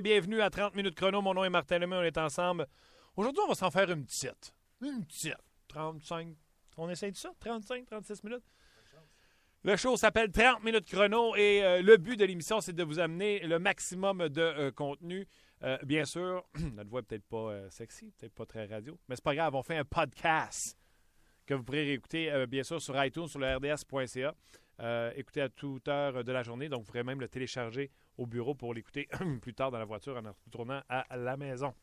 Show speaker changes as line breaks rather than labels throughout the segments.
Bienvenue à 30 minutes chrono. Mon nom est Martin Lemay, on est ensemble. Aujourd'hui, on va s'en faire une petite. Une petite. 35. On essaye de ça? 35, 36 minutes? Le show s'appelle 30 minutes chrono et euh, le but de l'émission, c'est de vous amener le maximum de euh, contenu. Euh, bien sûr, notre voix peut-être pas sexy, peut-être pas très radio, mais c'est pas grave, on fait un podcast que vous pourrez réécouter, bien sûr, sur iTunes, sur le rds.ca. Euh, écouter à toute heure de la journée, donc vous pourrez même le télécharger au bureau pour l'écouter plus tard dans la voiture en retournant à la maison.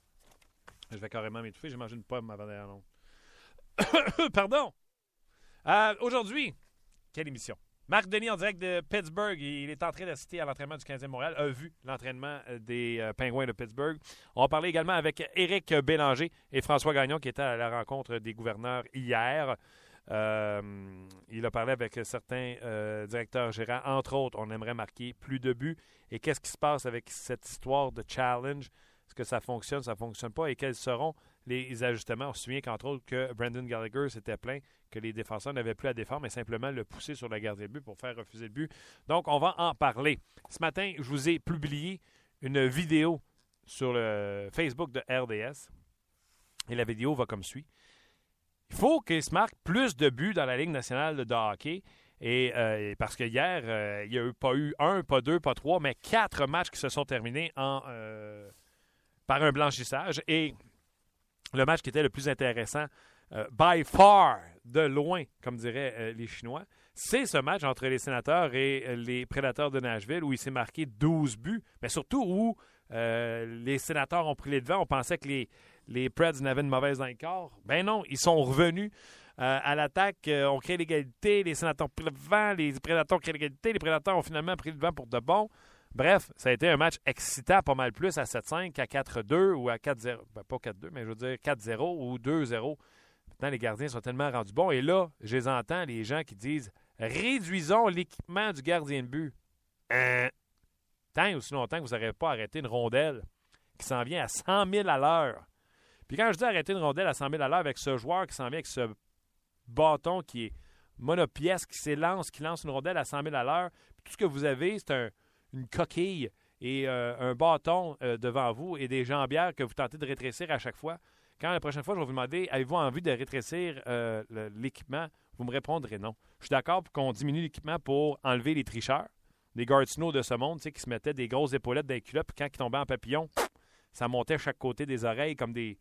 Je vais carrément m'étouffer, j'ai mangé une pomme avant d'aller à. Pardon! Euh, Aujourd'hui, quelle émission? Marc Denis en direct de Pittsburgh. Il est en train d'assister à l'entraînement du 15e Montréal, a vu l'entraînement euh, des euh, Pingouins de Pittsburgh. On va parler également avec Éric Bélanger et François Gagnon qui étaient à la rencontre des gouverneurs hier. Euh, il a parlé avec certains euh, directeurs gérants. Entre autres, on aimerait marquer plus de buts. Et qu'est-ce qui se passe avec cette histoire de challenge? Est-ce que ça fonctionne, ça ne fonctionne pas? Et quels seront les ajustements? On se souvient qu'entre autres que Brandon Gallagher s'était plaint que les défenseurs n'avaient plus à défendre, mais simplement le pousser sur le gardien de but pour faire refuser le but. Donc, on va en parler. Ce matin, je vous ai publié une vidéo sur le Facebook de RDS. Et la vidéo va comme suit. Il faut qu'il se marque plus de buts dans la Ligue nationale de hockey. Et euh, parce que hier, euh, il n'y a eu pas eu un, pas deux, pas trois, mais quatre matchs qui se sont terminés en, euh, par un blanchissage. Et le match qui était le plus intéressant, by far, de loin, comme diraient les Chinois, c'est ce match entre les sénateurs et les prédateurs de Nashville où il s'est marqué 12 buts, mais surtout où les sénateurs ont pris les devants. On pensait que les, les Preds n'avaient une mauvaise dans corps. Ben non, ils sont revenus. euh, à l'attaque, euh, on crée l'égalité, les sénateurs pris le devant, les prédateurs créé l'égalité, les prédateurs ont finalement pris le devant pour de bon. Bref, ça a été un match excitant pas mal plus à 7-5 à 4-2 ou à 4-0. Ben, pas 4-2, mais je veux dire 4-0 ou 2-0. Maintenant, les gardiens sont tellement rendus bons. Et là, je les entends, les gens qui disent réduisons l'équipement du gardien de but. Hein? Tant et aussi longtemps que vous n'aurez pas arrêté une rondelle qui s'en vient à 100 000 à l'heure. Puis quand je dis arrêter une rondelle à 100 000 à l'heure avec ce joueur qui s'en vient avec ce bâton qui est monopièce, qui s'élance, qui lance une rondelle à 100 000 à l'heure, tout ce que vous avez, c'est un- une coquille et euh, un bâton euh, devant vous et des jambières que vous tentez de rétrécir à chaque fois. Quand la prochaine fois, je vais vous demander avez-vous envie de rétrécir euh, l'équipement? Vous me répondrez non. Je suis d'accord pour qu'on diminue l'équipement pour enlever les tricheurs, les guard snow de ce monde, tu sais, qui se mettaient des grosses épaulettes dans les culottes, puis quand ils tombaient en papillon, ça montait à chaque côté des oreilles comme des,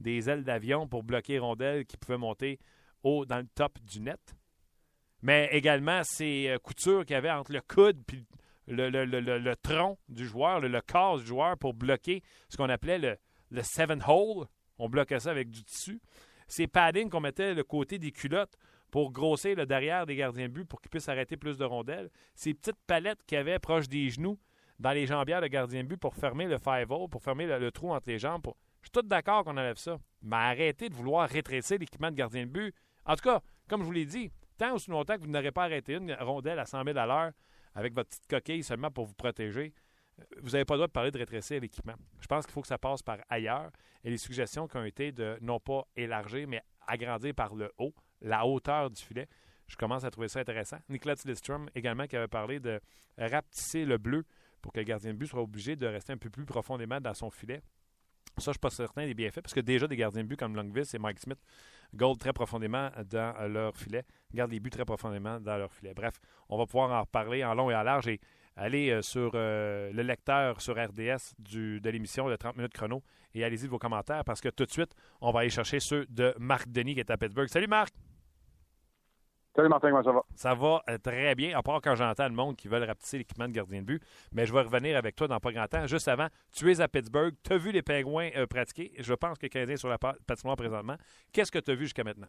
des ailes d'avion pour bloquer les rondelles qui pouvaient monter haut dans le top du net. Mais également ces euh, coutures qu'il y avait entre le coude puis le, tronc du joueur, le, corps du joueur pour bloquer ce qu'on appelait le, le seven hole. On bloquait ça avec du tissu. Ces paddings qu'on mettait le côté des culottes pour grossir le derrière des gardiens de but pour qu'ils puissent arrêter plus de rondelles. Ces petites palettes qu'il y avait proche des genoux dans les jambières de gardien de but pour fermer le five hole, pour fermer le, trou entre les jambes. Je suis tout d'accord qu'on enlève ça. Mais arrêtez de vouloir rétrécir l'équipement de gardien de but. En tout cas, comme je vous l'ai dit, tant aussi longtemps que vous n'aurez pas arrêté une rondelle à 100 000 à l'heure avec votre petite coquille seulement pour vous protéger, euh, vous n'avez pas le droit de parler de rétrécir l'équipement. Je pense qu'il faut que ça passe par ailleurs. Et les suggestions qui ont été de non pas élargir, mais agrandir par le haut, la hauteur du filet, je commence à trouver ça intéressant. Nicolas Lidstrom également qui avait parlé de rapetisser le bleu pour que le gardien de but soit obligé de rester un peu plus profondément dans son filet. Ça, je ne suis pas certain des bienfaits, parce que déjà des gardiens de but comme Longvis et Mike Smith gold très profondément dans leur filet, gardent les buts très profondément dans leur filet. Bref, on va pouvoir en reparler en long et en large et aller euh, sur euh, le lecteur sur RDS de l'émission de 30 minutes chrono et allez-y de vos commentaires parce que tout de suite, on va aller chercher ceux de Marc Denis qui est à Pittsburgh. Salut Marc!
Salut Martin, comment ça va?
Ça va euh, très bien, à part quand j'entends le monde qui veulent rapetisser l'équipement de gardien de but. Mais je vais revenir avec toi dans pas grand temps. Juste avant, tu es à Pittsburgh, tu as vu les Pingouins euh, pratiquer. Je pense que le Canadien est sur la patinoire présentement. Qu'est-ce que tu as vu jusqu'à maintenant?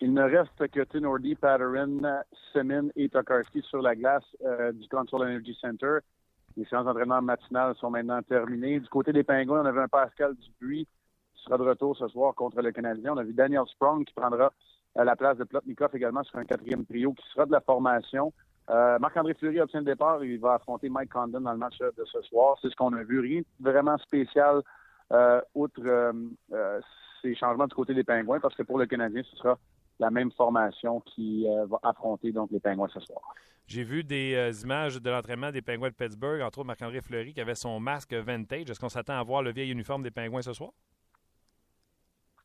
Il ne reste que Tinordi, Patterin, Semin et Tokarski sur la glace euh, du Control Energy Center. Les séances d'entraînement matinales sont maintenant terminées. Du côté des Pingouins, on avait un Pascal Dubuis qui sera de retour ce soir contre le Canadien. On a vu Daniel Sprong qui prendra à la place de Plotnikov également sur un quatrième trio qui sera de la formation. Euh, Marc-André Fleury obtient le départ. Il va affronter Mike Condon dans le match de ce soir. C'est ce qu'on a vu. Rien de vraiment spécial euh, outre euh, ces changements du côté des Pingouins parce que pour le Canadien, ce sera la même formation qui va affronter donc les Pingouins ce soir.
J'ai vu des images de l'entraînement des Pingouins de Pittsburgh, entre autres Marc-André Fleury qui avait son masque vintage. Est-ce qu'on s'attend à voir le vieil uniforme des Pingouins ce soir?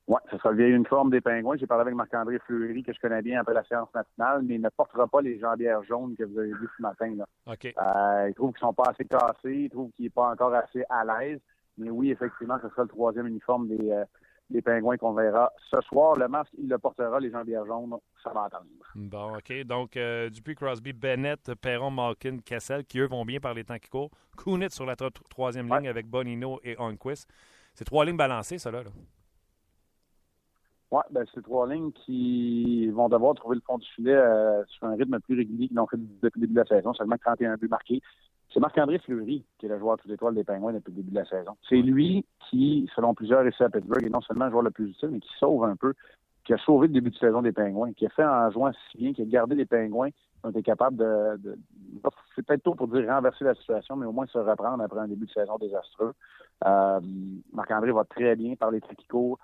Oui, ce sera le vieil uniforme des Pingouins. J'ai parlé avec Marc-André Fleury, que je connais bien après la séance nationale, mais il ne portera pas les jambières jaunes que vous avez vues ce matin. Là. Euh, il trouve qu'ils sont pas assez cassés, il trouve qu'il n'est pas encore assez à l'aise. Mais oui, effectivement, ce sera le troisième uniforme des, euh, des Pingouins qu'on verra ce soir. Le masque, il le portera, les jambières jaunes, ça va attendre.
Bon, OK. Donc, euh, Dupuis, Crosby, Bennett, Perron, Malkin, Cassel, qui eux vont bien par les temps qui courent. Sur la troisième ligne avec Bonino et Onquist. C'est trois lignes balancées, ça, là. là.
Oui, ben, c'est trois lignes qui vont devoir trouver le fond du filet euh, sur un rythme plus régulier qu'ils l'ont fait depuis le début de la saison. Seulement 31 buts marqués. C'est Marc-André Fleury qui est le joueur tout étoile des Pingouins depuis le début de la saison. C'est lui qui, selon plusieurs ici à Pittsburgh, est non seulement le joueur le plus utile, mais qui sauve un peu, qui a sauvé le début de saison des Pingouins, qui a fait en jouant si bien, qui a gardé les Pingouins, qui ont été capables de, de c'est peut-être tôt pour dire renverser la situation, mais au moins se reprendre après un début de saison désastreux. Euh, Marc-André va très bien par les trucs qui courent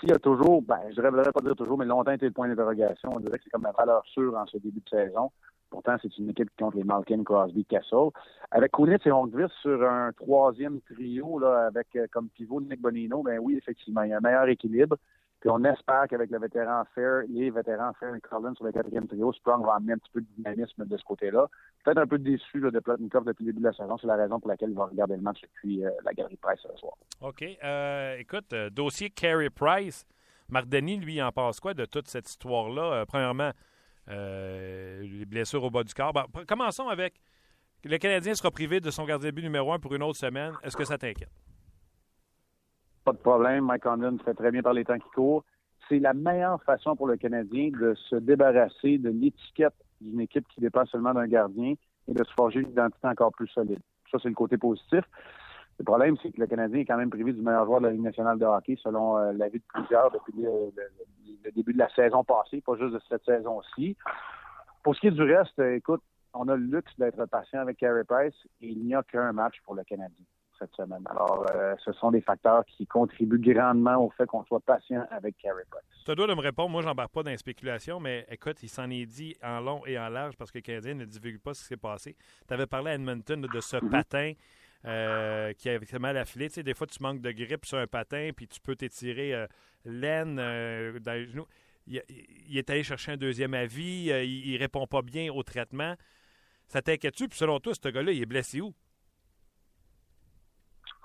s'il y a toujours, ben, je ne devrais pas dire toujours, mais longtemps été le point d'interrogation. On dirait que c'est comme la valeur sûre en ce début de saison. Pourtant, c'est une équipe qui compte les Malkin, Crosby, Castle. Avec Kunitz et Hongvis sur un troisième trio, là, avec euh, comme pivot Nick Bonino, ben oui, effectivement, il y a un meilleur équilibre. Puis on espère qu'avec le vétéran Fair, les vétérans Fair et Collins sur le quatrième trio, Sprung va amener un petit peu de dynamisme de ce côté-là. Peut-être un peu déçu de Plotnikov depuis le début de la saison. C'est la raison pour laquelle il va regarder le match depuis euh, la galerie Price ce soir.
OK. Euh, écoute, euh, dossier Carey Price. Marc Denis, lui, en passe quoi de toute cette histoire-là? premièrement, les blessures au bas du corps. commençons avec le Canadien sera privé de son gardien but numéro un pour une autre semaine. Est-ce que ça t'inquiète?
Pas de problème. Mike Condon fait très bien par les temps qui courent. C'est la meilleure façon pour le Canadien de se débarrasser de l'étiquette d'une équipe qui dépend seulement d'un gardien et de se forger une identité encore plus solide. Ça, c'est le côté positif. Le problème, c'est que le Canadien est quand même privé du meilleur joueur de la Ligue nationale de hockey, selon euh, l'avis de plusieurs depuis le, début de la saison passée, pas juste de cette saison-ci. Pour ce qui est du reste, euh, écoute, on a le luxe d'être patient avec Carey Price et il n'y a qu'un match pour le Canadien cette semaine. Alors, euh, ce sont des facteurs qui contribuent grandement au fait qu'on soit patient avec Carey Price.
Tu dois de me répondre. Moi, j'embarque pas dans les spéculations, mais écoute, il s'en est dit en long et en large parce que le Canadien ne divulgue pas ce qui s'est passé. Tu avais parlé à Edmonton de ce mhm. patin. Euh, qui avait mal affilé. Tu sais, des fois, tu manques de grippe sur un patin, puis tu peux t'étirer euh, l'aine dans les genoux. Il, est allé chercher un deuxième avis, il, répond pas bien au traitement. Ça t'inquiète-tu? Puis selon toi, ce gars-là, il est blessé où?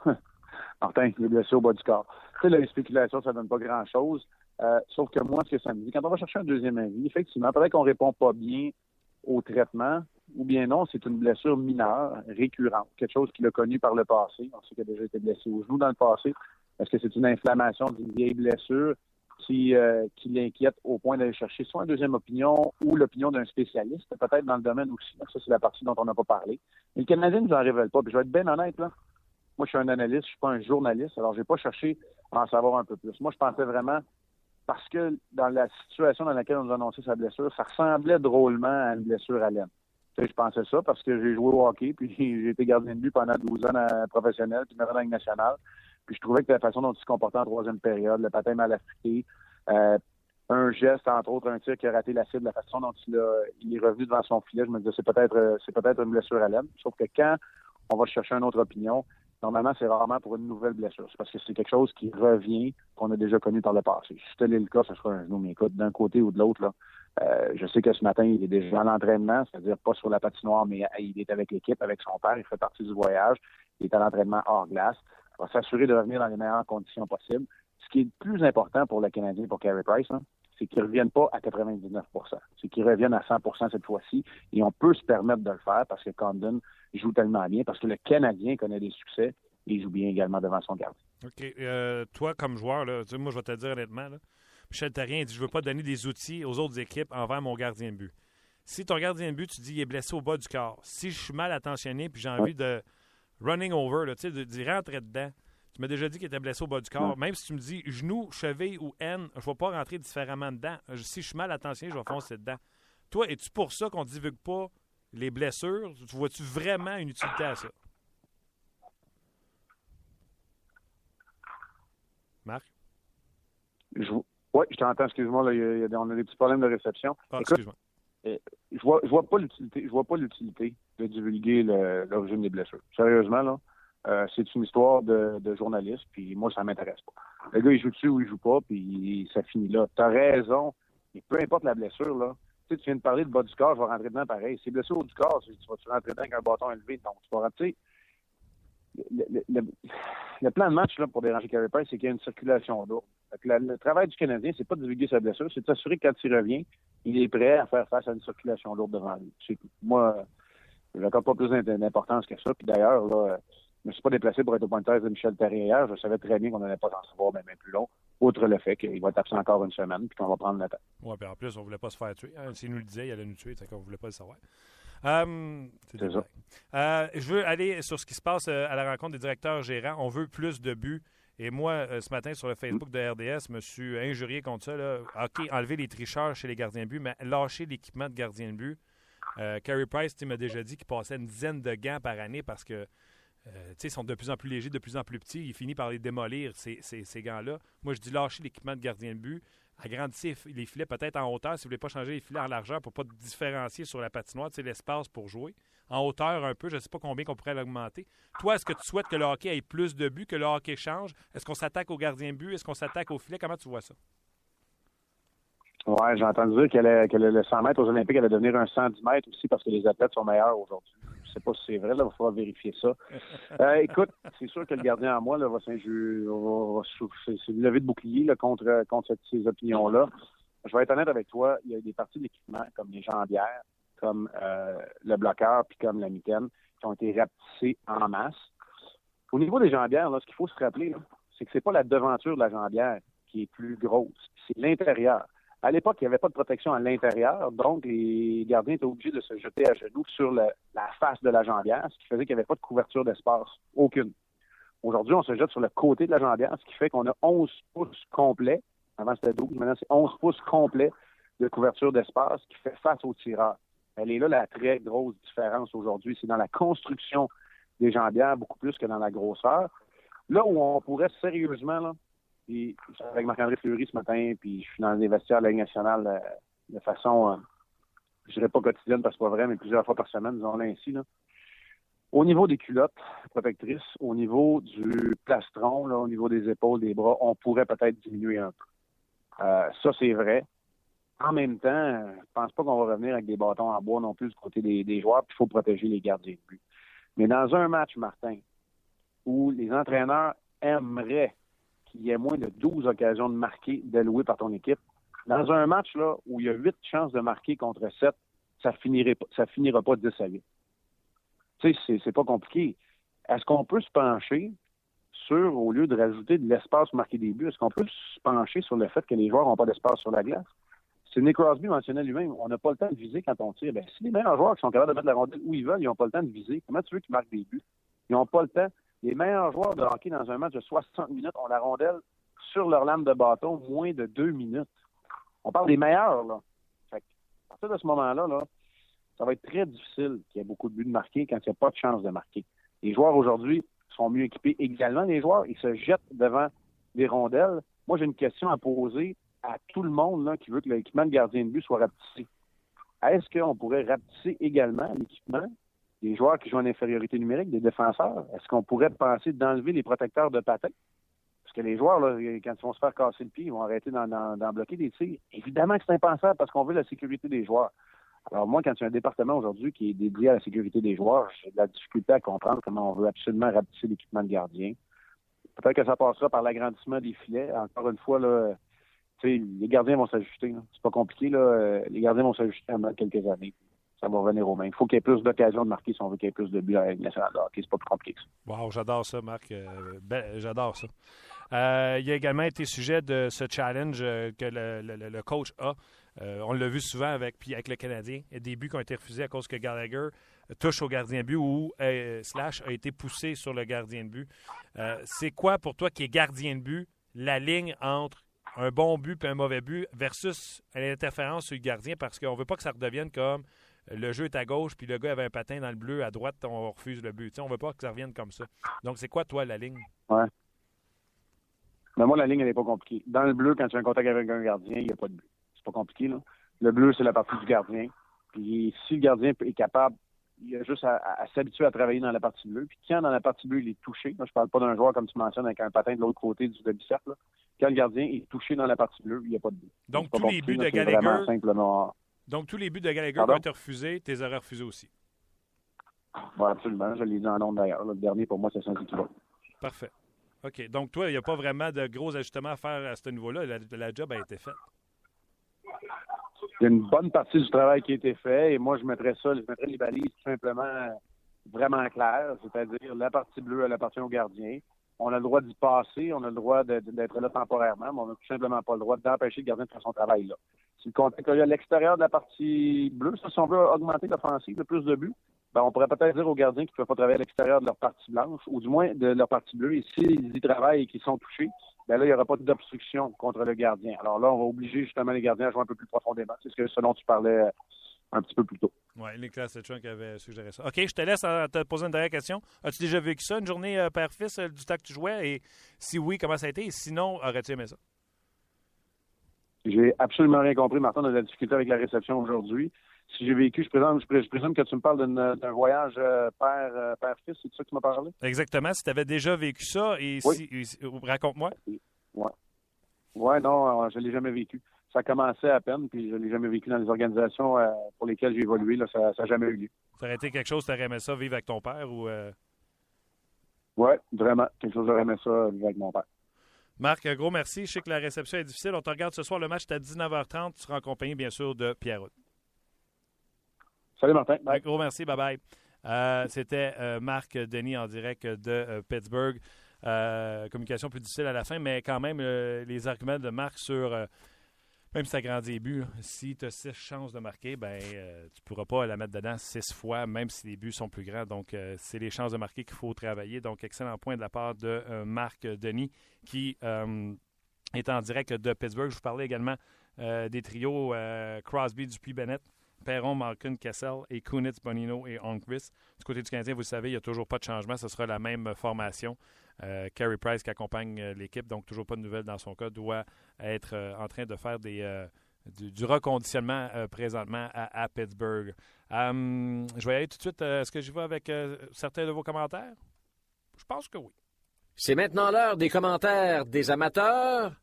Martin, il est blessé au bas du corps. Tu sais, les spéculations, ça donne pas grand-chose. Euh, sauf que moi, ce que ça me dit, quand on va chercher un deuxième avis, effectivement, peut-être qu'on répond pas bien au traitement, ou bien non, c'est une blessure mineure, récurrente, quelque chose qu'il a connu par le passé. On sait qu'il a déjà été blessé au genou dans le passé. Est-ce que c'est une inflammation d'une vieille blessure qui, euh, qui l'inquiète au point d'aller chercher soit une deuxième opinion ou l'opinion d'un spécialiste, peut-être dans le domaine aussi. Ça, c'est la partie dont on n'a pas parlé. Mais le Canadien ne nous en révèle pas. Puis je vais être bien honnête, là. Moi, je suis un analyste, je suis pas un journaliste, alors j'ai pas cherché à en savoir un peu plus. Moi, je pensais vraiment, parce que dans la situation dans laquelle on nous a annoncé sa blessure, ça ressemblait drôlement à une blessure à l'aine. Je pensais ça parce que j'ai joué au hockey, puis j'ai été gardien de but pendant 12 ans professionnel, puis dans la Ligue nationale. Puis je trouvais que la façon dont il se comportait en troisième période, le patin mal affecté, euh, un geste, entre autres, un tir qui a raté la cible, la façon dont il, a, il est revenu devant son filet, je me disais c'est peut-être euh, c'est peut-être une blessure à l'aine. Sauf que quand on va chercher une autre opinion, Normalement, c'est rarement pour une nouvelle blessure. C'est parce que c'est quelque chose qui revient, qu'on a déjà connu par le passé. Si c'était le cas, ce serait un genou. Mais écoute, d'un côté ou de l'autre, euh, je sais que ce matin, il est déjà en entraînement, c'est-à-dire pas sur la patinoire, mais il est avec l'équipe, avec son père, il fait partie du voyage, il est à l'entraînement hors glace. Il va s'assurer de revenir dans les meilleures conditions possibles. Ce qui est le plus important pour le Canadien, pour Carey Price, hein, c'est qu'ils ne reviennent pas à 99% c'est qu'ils reviennent à 100% cette fois-ci. Et on peut se permettre de le faire parce que Condon joue tellement bien, parce que le Canadien connaît des succès et il joue bien également devant son gardien.
OK. Euh, toi, comme joueur, là, moi, je vais te dire honnêtement, Michel Therrien dit Je ne veux pas donner des outils aux autres équipes envers mon gardien de but. Si ton gardien de but, tu dis il est blessé au bas du corps, si je suis mal attentionné puis j'ai envie de running over, là, de, de rentrer dedans, tu m'as déjà dit qu'il était blessé au bas du corps. Même si tu me dis genou, cheville ou haine, je ne vais pas rentrer différemment dedans. Si je suis mal attentionné, je vais foncer dedans. Toi, es-tu pour ça qu'on ne divulgue pas les blessures? Tu vois-tu vraiment une utilité à ça? Marc?
Oui, je t'entends, excuse-moi, on a des petits problèmes de réception.
Ah, excuse-moi.
Euh, je vois, je vois pas l'utilité, je vois pas l'utilité de divulguer l'origine des blessures. Sérieusement, là, euh, c'est une histoire de, journaliste, puis moi, ça m'intéresse pas. Le gars, il joue dessus ou il joue pas, puis ça finit là. T'as raison, et peu importe la blessure, là, tu sais, tu viens de parler de bas du corps, je vais rentrer dedans pareil. C'est blessure au du corps, tu vas-tu rentrer dedans avec un bâton élevé? Donc, tu vas rentrer. Le, le, plan de match là, pour déranger Carey Price, c'est qu'il y a une circulation d'eau. Le, travail du Canadien, c'est pas de divulguer sa blessure, c'est de s'assurer que quand il revient, il est prêt à faire face à une circulation lourde devant lui. Moi, je n'accorde pas plus d'importance que ça. Puis d'ailleurs, là, je ne me suis pas déplacé pour être au point de de Michel Perrier hier. Je savais très bien qu'on n'allait pas en savoir même plus long, outre le fait qu'il va être absent encore une semaine puis qu'on va prendre le temps.
Oui, puis en plus, on ne voulait pas se faire tuer. Hein, s'il nous le disait, il allait nous tuer, c'est qu'on ne voulait pas le savoir. Euh,
c'est ça.
Euh, je veux aller sur ce qui se passe euh, à la rencontre des directeurs gérants. On veut plus de buts. Et moi, ce matin, sur le Facebook de RDS, me suis injurié contre ça. Là. OK, enlever les tricheurs chez les gardiens de but, mais lâcher l'équipement de gardien de but. Carey Price m'a déjà dit qu'il passait une dizaine de gants par année parce que euh, sont de plus en plus légers, de plus en plus petits. Il finit par les démolir, ces, ces, gants-là. Moi, je dis lâcher l'équipement de gardien de but, agrandissez les filets peut-être en hauteur si vous voulez pas changer les filets en largeur pour pas différencier sur la patinoire, l'espace pour jouer. En hauteur un peu, je ne sais pas combien qu'on pourrait l'augmenter. Toi, est-ce que tu souhaites que le hockey ait plus de buts, que le hockey change? Est-ce qu'on s'attaque au gardien de but? Est-ce qu'on s'attaque au filet? Comment tu vois ça?
Oui, j'ai entendu dire que, que le 100 mètres aux Olympiques allait devenir un 110 mètres aussi parce que les athlètes sont meilleurs aujourd'hui sais pas si c'est vrai, là, il va falloir vérifier ça. Euh, écoute, c'est sûr que le gardien à moi là, va, va, c'est lever de bouclier là, contre, contre ces opinions-là. Je vais être honnête avec toi, il y a des parties d'équipement comme les jambières, comme euh, le bloqueur, puis comme la mitaine, qui ont été rapetissées en masse. Au niveau des jambières, là, ce qu'il faut se rappeler, c'est que c'est pas la devanture de la jambière qui est plus grosse, c'est l'intérieur. À l'époque, il n'y avait pas de protection à l'intérieur, donc les gardiens étaient obligés de se jeter à genoux sur la face de la jambière, ce qui faisait qu'il n'y avait pas de couverture d'espace, aucune. Aujourd'hui, on se jette sur le côté de la jambière, ce qui fait qu'on a 11 pouces complets. Avant, c'était 12, maintenant, c'est 11 pouces complets de couverture d'espace qui fait face au tireur. Elle est là la très grosse différence aujourd'hui. C'est dans la construction des jambières beaucoup plus que dans la grosseur. Là où on pourrait sérieusement là, puis, avec Marc-André Fleury ce matin, puis je suis dans les vestiaires de la Ligue nationale euh, de façon, euh, je dirais pas quotidienne parce que c'est pas vrai, mais plusieurs fois par semaine, disons-le ainsi. Là. Au niveau des culottes protectrices, au niveau du plastron, là, au niveau des épaules, des bras, on pourrait peut-être diminuer un peu. Euh, ça, c'est vrai. En même temps, je pense pas qu'on va revenir avec des bâtons en bois non plus du côté des, des joueurs, puis il faut protéger les gardiens de but. Mais dans un match, Martin, où les entraîneurs aimeraient il y a moins de 12 occasions de marquer délouées par ton équipe. Dans un match là, où il y a 8 chances de marquer contre 7, ça finirait ça finira pas 10 à 8. Tu sais, c'est pas compliqué. Est-ce qu'on peut se pencher sur, au lieu de rajouter de l'espace marquer des buts, est-ce qu'on peut se pencher sur le fait que les joueurs n'ont pas d'espace sur la glace? C'est Nick Crosby mentionnait lui-même, on n'a pas le temps de viser quand on tire. Ben, si les meilleurs joueurs qui sont capables de mettre la rondelle où ils veulent, ils n'ont pas le temps de viser, comment tu veux qu'ils marquent des buts? Ils n'ont pas le temps les meilleurs joueurs de hockey dans un match de 60 minutes ont la rondelle sur leur lame de bâton moins de deux minutes. On parle des meilleurs, là. À partir de ce moment-là, là, ça va être très difficile qu'il y ait beaucoup de buts de marquer quand il n'y a pas de chance de marquer. Les joueurs aujourd'hui sont mieux équipés également. Les joueurs, ils se jettent devant les rondelles. Moi, j'ai une question à poser à tout le monde qui veut que l'équipement de gardien de but soit rapetissé. Est-ce qu'on pourrait rapetisser également l'équipement des joueurs qui jouent en infériorité numérique, des défenseurs, est-ce qu'on pourrait penser d'enlever les protecteurs de patin? Parce que les joueurs, quand ils vont se faire casser le pied, ils vont arrêter d'en bloquer des tirs. Évidemment que c'est impensable parce qu'on veut la sécurité des joueurs. Alors moi, quand tu as un département aujourd'hui qui est dédié à la sécurité des joueurs, j'ai de la difficulté à comprendre comment on veut absolument rapetisser l'équipement de gardien. Peut-être que ça passera par l'agrandissement des filets. Encore une fois, là, les gardiens vont s'ajuster. C'est pas compliqué. Là. Les gardiens vont s'ajuster en quelques années. Ça va revenir aux mains. Il faut qu'il y ait plus d'occasions de marquer si on veut qu'il y ait plus de buts à la nationale. C'est pas plus compliqué que ça.
Wow, j'adore ça, Marc. Ben, j'adore ça. Euh, il y a également été sujet de ce challenge euh, que le, coach a. Euh, on l'a vu souvent avec, puis avec le Canadien. Des buts qui ont été refusés à cause que Gallagher touche au gardien de but ou Slash a été poussé sur le gardien de but. c'est quoi pour toi qui est gardien de but la ligne entre un bon but et un mauvais but versus l'interférence sur le gardien? Parce qu'on ne veut pas que ça redevienne comme le jeu est à gauche puis le gars avait un patin dans le bleu à droite, on refuse le but. on ne veut pas que ça revienne comme ça. Donc, c'est quoi, toi, la ligne?
Ouais. Mais moi, la ligne, elle n'est pas compliquée. Dans le bleu, quand tu as un contact avec un gardien, il n'y a pas de but. C'est pas compliqué, là. Le bleu, c'est la partie du gardien. Puis si le gardien est capable, il a juste à, s'habituer à travailler dans la partie bleue. Puis quand dans la partie bleue, il est touché, moi je parle pas d'un joueur comme tu mentionnes avec un patin de l'autre côté du demi-cercle, quand le gardien est touché dans la partie bleue, il n'y a pas de but.
Donc tous les buts de Gallagher. Donc tous les buts de Gallagher vont être refusés, tes aurais refusés aussi.
Oui, absolument. Je l'ai dit en nombre d'ailleurs. Le dernier, pour moi, c'est saint
Parfait. OK. Donc, toi, il n'y a pas vraiment de gros ajustements à faire à ce niveau-là. La, job a été faite.
Il y a une bonne partie du travail qui a été fait et moi, je mettrais ça, je mettrais les balises tout simplement vraiment claires, c'est-à-dire la partie bleue, elle appartient au gardien. On a le droit d'y passer, on a le droit d'être là temporairement, mais on n'a tout simplement pas le droit d'empêcher le gardien de faire son travail là. Si le est à l'extérieur de la partie bleue, ça, si on veut augmenter l'offensive, plus de buts, ben, on pourrait peut-être dire aux gardiens qu'ils ne peuvent pas travailler à l'extérieur de leur partie blanche, ou du moins de leur partie bleue. Et s'ils y travaillent et qu'ils sont touchés, ben là, il n'y aura pas d'obstruction contre le gardien. Alors là, on va obliger justement les gardiens à jouer un peu plus profondément. C'est ce, que, ce dont tu parlais euh, un petit peu plus tôt.
Oui, Nicolas qui avait suggéré ça. OK, je te laisse te poser une dernière question. As-tu déjà vécu ça, une journée euh, père-fils euh, du temps que tu jouais? Et si oui, comment ça a été? Et sinon, aurais-tu aimé ça?
J'ai absolument rien compris, Martin, de la difficulté avec la réception aujourd'hui si j'ai vécu, je présume, je, présume, que tu me parles d'un voyage euh, père, euh, père-fils, c'est de ça que tu m'as parlé?
Exactement. Si tu avais déjà vécu ça, et si, raconte-moi.
Oui. Ouais, non, euh, je ne l'ai jamais vécu. Ça commençait à peine, puis je ne l'ai jamais vécu dans les organisations pour lesquelles j'ai évolué. Là, ça n'a jamais eu lieu.
Ça aurait été quelque chose, tu aurais aimé ça vivre avec ton père ou.
Oui, vraiment. Quelque chose, j'aurais aimé ça vivre avec mon père.
Marc, un gros merci. Je sais que la réception est difficile. On te regarde ce soir. Le match est à 19h30. Tu seras accompagné, bien sûr, de Pierre
Salut Martin.
Un gros merci. Bye bye. Euh, c'était euh, Marc Denis en direct de euh, Pittsburgh. communication plus difficile à la fin, mais quand même, les arguments de Marc sur même si tu as grandi les buts, si tu as six chances de marquer, ben tu ne pourras pas la mettre dedans six fois, même si les buts sont plus grands. Donc, c'est les chances de marquer qu'il faut travailler. Donc, excellent point de la part de Marc Denis qui est en direct de Pittsburgh. Je vous parlais également des trios Crosby, Dupuis, Bennett. Perron, Malkin, Kessel et Kunitz, Bonino et Onquist. Du côté du Canadien, vous le savez, il n'y a toujours pas de changement. Ce sera la même formation. Euh, Carey Price qui accompagne euh, l'équipe, donc toujours pas de nouvelles dans son cas, doit être euh, en train de faire des, du, reconditionnement présentement à, Pittsburgh. Hum, je vais aller tout de suite. Est-ce que je vais avec certains de vos commentaires? Je pense que oui.
C'est maintenant l'heure des commentaires des amateurs.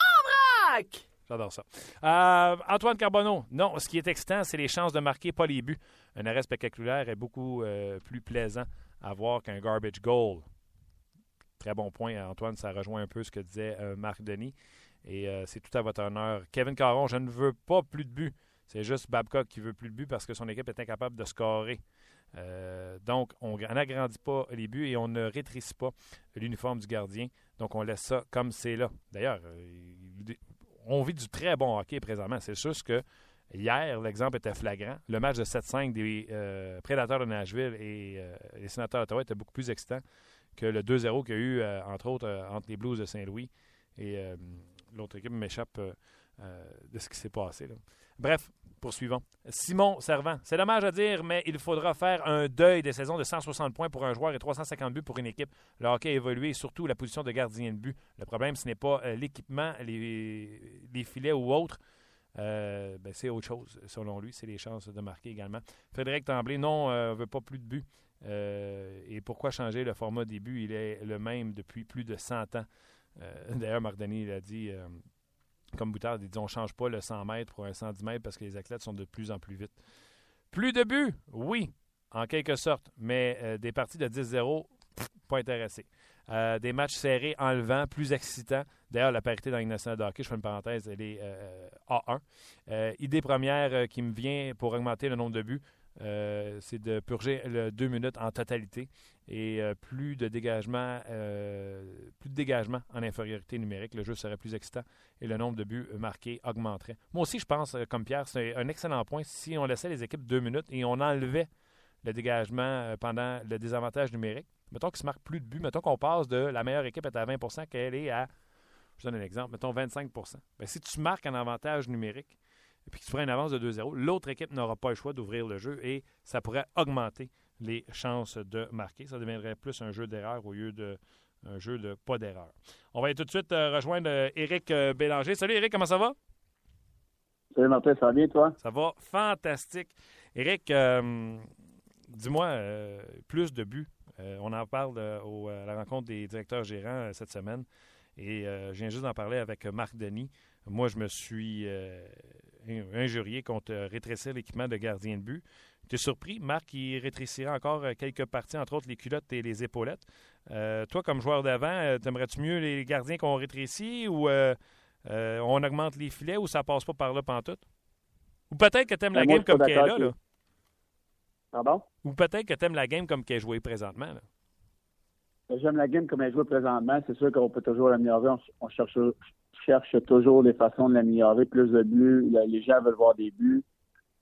En vrac!
J'adore ça. Euh, Antoine Carbonneau, non, ce qui est excitant, c'est les chances de marquer, pas les buts. Un arrêt spectaculaire est beaucoup euh, plus plaisant à voir qu'un garbage goal. Très bon point, Antoine. Ça rejoint un peu ce que disait euh, Marc Denis. Et c'est tout à votre honneur. Kevin Caron, je ne veux pas plus de buts. C'est juste Babcock qui veut plus de buts parce que son équipe est incapable de scorer. donc, on n'agrandit pas les buts et on ne rétrécit pas l'uniforme du gardien. Donc, on laisse ça comme c'est là. D'ailleurs, on vit du très bon hockey présentement. C'est juste que hier, l'exemple était flagrant. Le match de 7-5 des euh, Prédateurs de Nashville et euh, les Sénateurs d'Ottawa était beaucoup plus excitant que le 2-0 qu'il y a eu, euh, entre autres, entre les Blues de Saint-Louis. Et l'autre équipe m'échappe de ce qui s'est passé. Bref, poursuivons. Simon Servant. C'est dommage à dire, mais il faudra faire un deuil des saisons de 160 points pour un joueur et 350 buts pour une équipe. Le hockey a évolué, surtout la position de gardien de but. Le problème, ce n'est pas euh, l'équipement, les, filets ou autre. Euh, ben, c'est autre chose, selon lui. C'est les chances de marquer également. Frédéric Tremblay, non, ne euh, veut pas plus de buts. Et pourquoi changer le format des buts? Il est le même depuis plus de 100 ans. D'ailleurs, Marc Denis l'a dit comme Boutard, il dit on ne change pas le 100 mètres pour un 110 mètres parce que les athlètes sont de plus en plus vite. Plus de buts, oui, en quelque sorte, mais euh, des parties de 10-0, pas intéressé. Euh, des matchs serrés, enlevants, plus excitants. D'ailleurs, la parité dans nationale de hockey, je fais une parenthèse, elle est A1. idée première qui me vient pour augmenter le nombre de buts, euh, c'est de purger le deux minutes en totalité et euh, plus de dégagement euh, plus de dégagement en infériorité numérique. Le jeu serait plus excitant et le nombre de buts marqués augmenterait. Moi aussi, je pense, comme Pierre, c'est un excellent point. Si on laissait les équipes deux minutes et on enlevait le dégagement pendant le désavantage numérique, mettons qu'il se marque plus de buts, mettons qu'on passe de la meilleure équipe est à 20% qu'elle est à, je donne un exemple, mettons 25 Bien, Si tu marques un avantage numérique, et puis que tu feras une avance de 2-0, l'autre équipe n'aura pas le choix d'ouvrir le jeu et ça pourrait augmenter les chances de marquer. Ça deviendrait plus un jeu d'erreur au lieu de un jeu de pas d'erreur. On va tout de suite euh, rejoindre Eric euh, Bélanger. Salut Eric, comment ça va?
Salut Martin, ça va bien toi?
Ça va fantastique. Eric, euh, dis-moi, plus de buts. on en parle à la rencontre des directeurs gérants cette semaine et je viens juste d'en parler avec Marc Denis. Moi, je me suis injurié contre rétrécir l'équipement de gardien de but. Tu es surpris, Marc, il rétrécirait encore euh, quelques parties, entre autres les culottes et les épaulettes. Euh, toi, comme joueur d'avant, euh, t'aimerais-tu mieux les gardiens qu'on rétrécit ou on augmente les filets ou ça passe pas par là pantoute? Ou peut-être que tu aimes la ben, game comme qu'elle est là, là.
Pardon?
Ou peut-être que tu aimes la game comme qu'elle est jouée présentement.
Ben, j'aime la game comme elle est jouée présentement. C'est sûr qu'on peut toujours l'améliorer. On, cherche, cherche toujours des façons de l'améliorer. Plus de buts, les gens veulent voir des buts.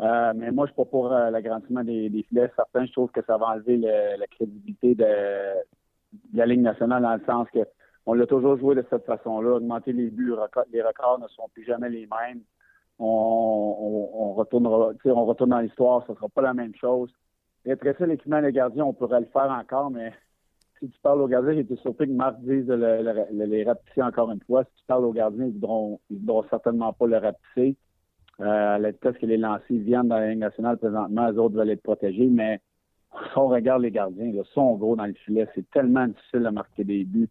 Euh, mais moi, je suis pas pour euh, l'agrandissement des, des, filets. Certains, je trouve que ça va enlever la crédibilité de, la Ligue nationale dans le sens que on l'a toujours joué de cette façon-là. Augmenter les buts, les records ne sont plus jamais les mêmes. On, on, retournera, on retourne dans l'histoire, ce ne sera pas la même chose. Rétrécir l'équipement des gardiens, on pourrait le faire encore, mais si tu parles aux gardiens, j'ai été surpris que Marc dise de les rapetisser encore une fois. Si tu parles aux gardiens, ils ne voudront, certainement pas le rapetisser. Euh, la vitesse que les lancers viennent dans la Ligue nationale présentement, les autres veulent être protégés, mais si on regarde les gardiens, ils sont gros dans le filet. C'est tellement difficile de marquer des buts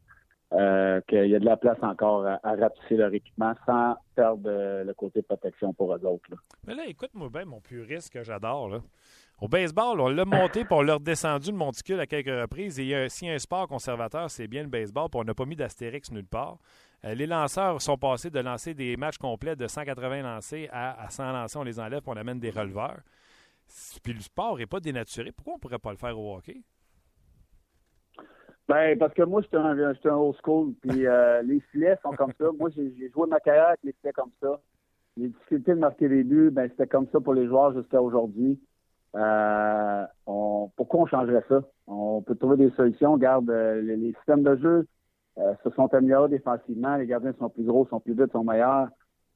euh, qu'il y a de la place encore à, rapetisser leur équipement sans perdre le côté protection pour eux autres.
Mais là, écoute-moi bien, mon puriste que j'adore. Au baseball, on l'a monté pour on l'a redescendu le monticule à quelques reprises. Et s'il y a un sport conservateur, c'est bien le baseball, puis on n'a pas mis d'astérix nulle part. Euh, les lanceurs sont passés de lancer des matchs complets de 180 lancés à, 100 lancés, on les enlève, puis on amène des releveurs. Puis le sport n'est pas dénaturé. Pourquoi on ne pourrait pas le faire au hockey?
Ben, parce que moi, j'étais un, un old school, puis euh, les filets sont comme ça. Moi, j'ai joué ma carrière avec les filets comme ça. Les difficultés de marquer les buts, ben, c'était comme ça pour les joueurs jusqu'à aujourd'hui. Euh, pourquoi on changerait ça? On peut trouver des solutions. Garde euh, les, systèmes de jeu euh, se sont améliorés défensivement. Les gardiens sont plus gros, sont plus vite, sont meilleurs.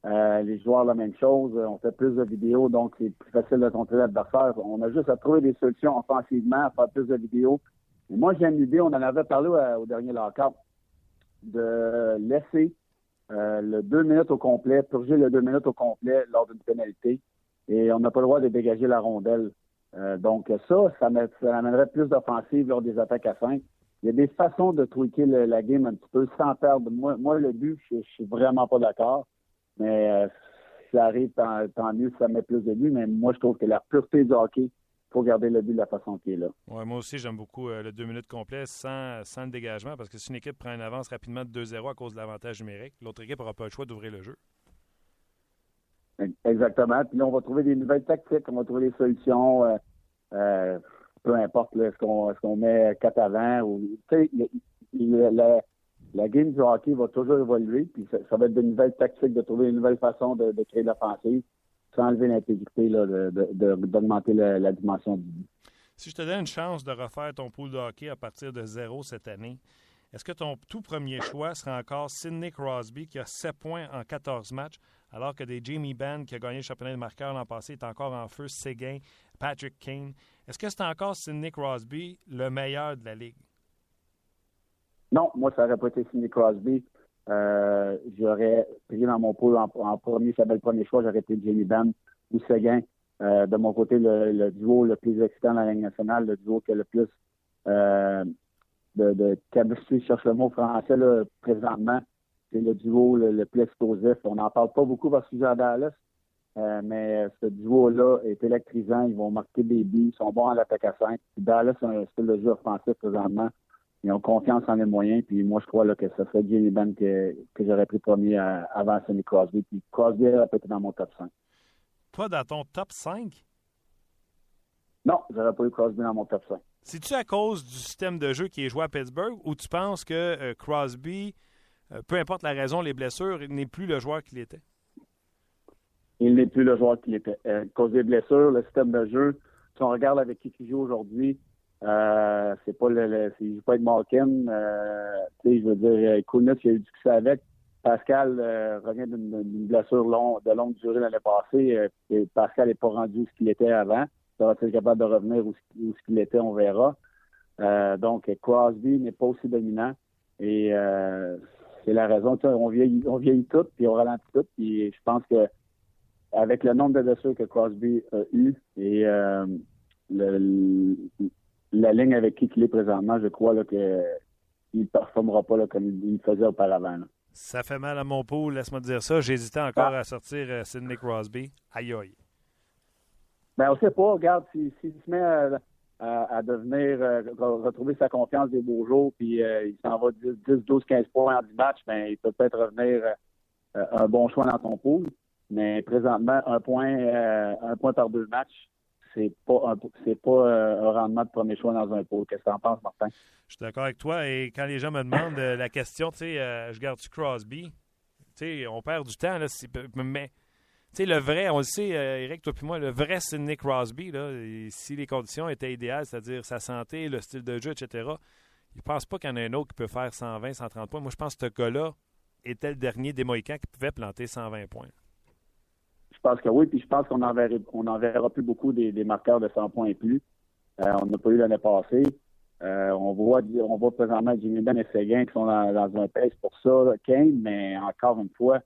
les joueurs, la même chose. On fait plus de vidéos, donc c'est plus facile de contrôler l'adversaire. On a juste à trouver des solutions offensivement, à faire plus de vidéos. Et moi, j'ai une idée, on en avait parlé au, dernier lockout, de laisser le deux minutes au complet, purger le deux minutes au complet lors d'une pénalité. Et on n'a pas le droit de dégager la rondelle. Euh, donc ça, ça, amènerait plus d'offensive lors des attaques à 5. Il y a des façons de tweaker la game un petit peu sans perdre. Moi, le but, je, je suis vraiment pas d'accord. Mais euh, si ça arrive, tant, mieux si ça met plus de buts. Mais moi, je trouve que la pureté du hockey, faut garder le but de la façon qui est là.
Ouais, moi aussi, j'aime beaucoup euh, le deux minutes complet sans, sans le dégagement parce que si une équipe prend une avance rapidement de 2-0 à cause de l'avantage numérique, l'autre équipe n'aura pas le choix d'ouvrir le jeu.
Exactement. Puis là, on va trouver des nouvelles tactiques, on va trouver des solutions. Euh, euh, peu importe, est-ce qu'on met quatre avant ou tu sais, la, la, game du hockey va toujours évoluer, puis ça, va être de nouvelles tactiques, de trouver une nouvelle façon de, créer l'offensive sans enlever l'intégrité d'augmenter de, la, dimension du
Si je te donne une chance de refaire ton pool de hockey à partir de zéro cette année, est-ce que ton tout premier choix sera encore Sidney Crosby, qui a 7 points en 14 matchs, alors que des Jamie Benn, qui a gagné le championnat de marqueur l'an passé, est encore en feu, Séguin, Patrick Kane? Est-ce que c'est encore Sidney Crosby le meilleur de la Ligue?
Non, moi, ça n'aurait pas été Sidney Crosby. Euh, j'aurais pris dans mon pool en, premier, ça le premier choix, j'aurais été Jamie Benn ou Séguin. Euh, de mon côté, le, duo le plus excitant dans la Ligue nationale, le duo qui a le plus euh, de, de je cherche le mot français là, présentement. C'est le duo le, plus explosif. On n'en parle pas beaucoup parce qu'ils sont à Dallas, euh, mais ce duo-là est électrisant. Ils vont marquer des buts. Ils sont bons à l'attaque à 5. Dallas a un style de jeu offensif présentement ils ont confiance en les moyens. Puis moi, je crois là, que ce serait Ben que, que j'aurais pris premier avant Sonny Crosby. Puis Crosby a peut-être dans mon top 5.
Toi, dans ton top 5?
Non, j'aurais pas eu Crosby dans mon top 5.
C'est-tu à cause du système de jeu qui est joué à Pittsburgh ou tu penses que euh, Crosby, euh, peu importe la raison, les blessures, n'est plus le joueur qu'il était?
Il n'est plus le joueur qu'il était. Euh, à cause des blessures, le système de jeu, si on regarde avec qui il joue aujourd'hui, euh, c'est pas le, il joue pas avec Malkin. Je veux dire, Kounis, il a eu du succès avec. Pascal revient d'une blessure de longue durée l'année passée. et Pascal n'est pas rendu ce qu'il était avant. Être capable de revenir où, ce qu'il était, on verra. donc, Crosby n'est pas aussi dominant. Et c'est la raison. On vieillit, on vieillit tout, puis on ralentit tout. Puis je pense que avec le nombre de blessures que Crosby a eu et euh, le, la ligne avec qui il est présentement, je crois qu'il ne performera pas comme il faisait auparavant.
Ça fait mal à mon pot, laisse-moi dire ça. J'hésitais encore ah. à sortir euh, Sidney Crosby. Aïe aïe.
Ben, on ne sait pas. Regarde, s'il se met à, devenir, euh, retrouver sa confiance des beaux jours, puis il s'en va 10, 12, 15 points en 10 matchs, ben, il peut peut-être revenir un bon choix dans ton pool. Mais présentement, un point, euh, un point par deux matchs, c'est pas un, c'est pas euh, un rendement de premier choix dans un pôle. Qu'est-ce que tu en penses, Martin?
Je suis d'accord avec toi. Et quand les gens me demandent euh, la question, tu sais, je garde-tu Crosby? Tu sais, on perd du temps, là. Mais, sais, le vrai, on le sait, Eric, toi puis moi, le vrai Sidney Crosby, là, si les conditions étaient idéales, c'est-à-dire sa santé, le style de jeu, etc., il pense pas qu'il y en a un autre qui peut faire 120, 130 points. Moi, je pense que ce gars-là était le dernier des Mohicans qui pouvait planter 120 points.
Je pense que oui, puis je pense qu'on n'en verra, plus beaucoup des, marqueurs de 100 points et plus. Euh, on n'a pas eu l'année passée. Euh, on voit on voit présentement Jimmy Ben et Séguin qui sont dans, un pace pour ça, Kane, mais encore une fois,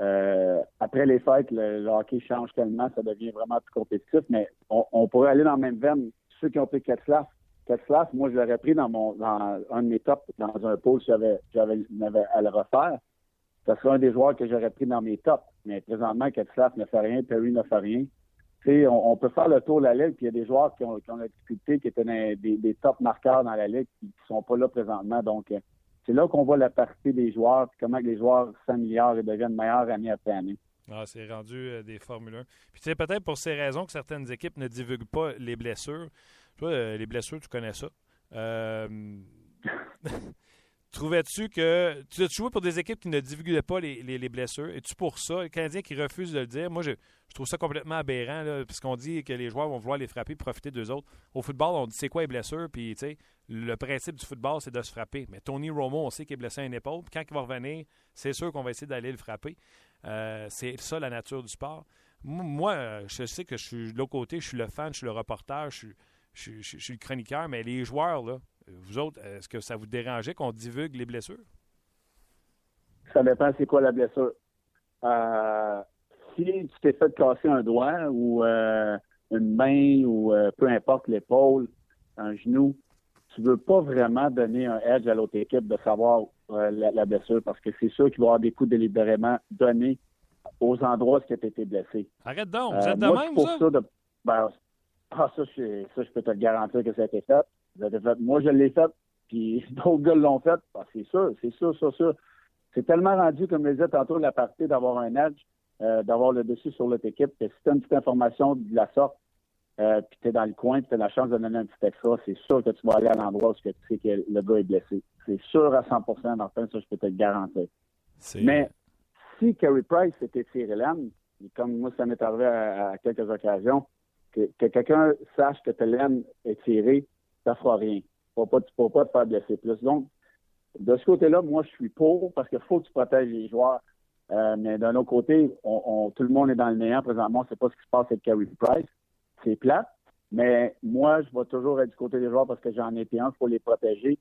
euh, après les fêtes, le, hockey change tellement, ça devient vraiment plus compétitif, mais on, pourrait aller dans le même veine. Ceux qui ont pris Ketzlaff, Ketzlaff, moi je l'aurais pris dans mon dans un de mes tops dans un pôle j'avais j'avais à le refaire ce serait un des joueurs que j'aurais pris dans mes tops. Mais présentement, Ketzlaff ne fait rien, Perry ne fait rien. On, on, peut faire le tour de la Ligue, puis il y a des joueurs qui ont, qui ont la difficulté, qui étaient des, des, top marqueurs dans la Ligue, qui ne sont pas là présentement. Donc, euh, c'est là qu'on voit la partie des joueurs, puis comment les joueurs s'améliorent et deviennent meilleurs année après année.
Ah, c'est rendu euh, des Formule 1. Puis, tu sais, peut-être pour ces raisons que certaines équipes ne divulguent pas les blessures. Toi, euh, les blessures, tu connais ça. Trouvais-tu que. Tu as joué pour des équipes qui ne divulguaient pas les, les, blessures? Es-tu pour ça? Les Canadiens qui refusent de le dire. Moi, je, trouve ça complètement aberrant, là, puisqu'on dit que les joueurs vont vouloir les frapper profiter d'eux autres. Au football, on dit c'est quoi les blessures? Puis, tu sais, le principe du football, c'est de se frapper. Mais Tony Romo, on sait qu'il est blessé à une épaule. Quand il va revenir, c'est sûr qu'on va essayer d'aller le frapper. Euh, c'est ça la nature du sport. Moi, je sais que je suis de l'autre côté, je suis le fan, je suis le reporter, je suis, je suis le chroniqueur, mais les joueurs, là, vous autres, est-ce que ça vous dérangeait qu'on divulgue les blessures?
Ça dépend c'est quoi la blessure. Euh, si tu t'es fait casser un doigt ou euh, une main ou euh, peu importe l'épaule, un genou, tu veux pas vraiment donner un edge à l'autre équipe de savoir la, blessure parce que c'est sûr qu'il va y avoir des coups délibérément donnés aux endroits où tu as été blessé.
Arrête donc, vous êtes de même, ça?
Ben, ah, ça, je, ça, je peux te le garantir que ça a été fait. Moi, je l'ai fait, puis d'autres gars l'ont fait. Ah, c'est sûr, c'est sûr, c'est sûr. C'est tellement rendu, comme je le disais tantôt, la partie d'avoir un edge, euh, d'avoir le dessus sur l'autre équipe, que si tu as une petite information de la sorte, euh, puis tu es dans le coin, puis tu as la chance de donner un petit extra, c'est sûr que tu vas aller à l'endroit où tu sais que le gars est blessé. C'est sûr à 100% Martin, ça, je peux te le garantir. Mais si Carey Price était tiré l'âme, comme moi, ça m'est arrivé à, quelques occasions, que, quelqu'un sache que ta laine est tirée, ça fera rien. Tu ne pourras pas te faire blesser plus. Donc, de ce côté-là, moi, je suis pour parce qu'il faut que tu protèges les joueurs. Euh, mais d'un autre côté, tout le monde est dans le néant présentement. Sait pas ce qui se passe avec Carey Price. C'est plate. Mais moi, je vais toujours être du côté des joueurs parce que j'en ai été un pour les protéger.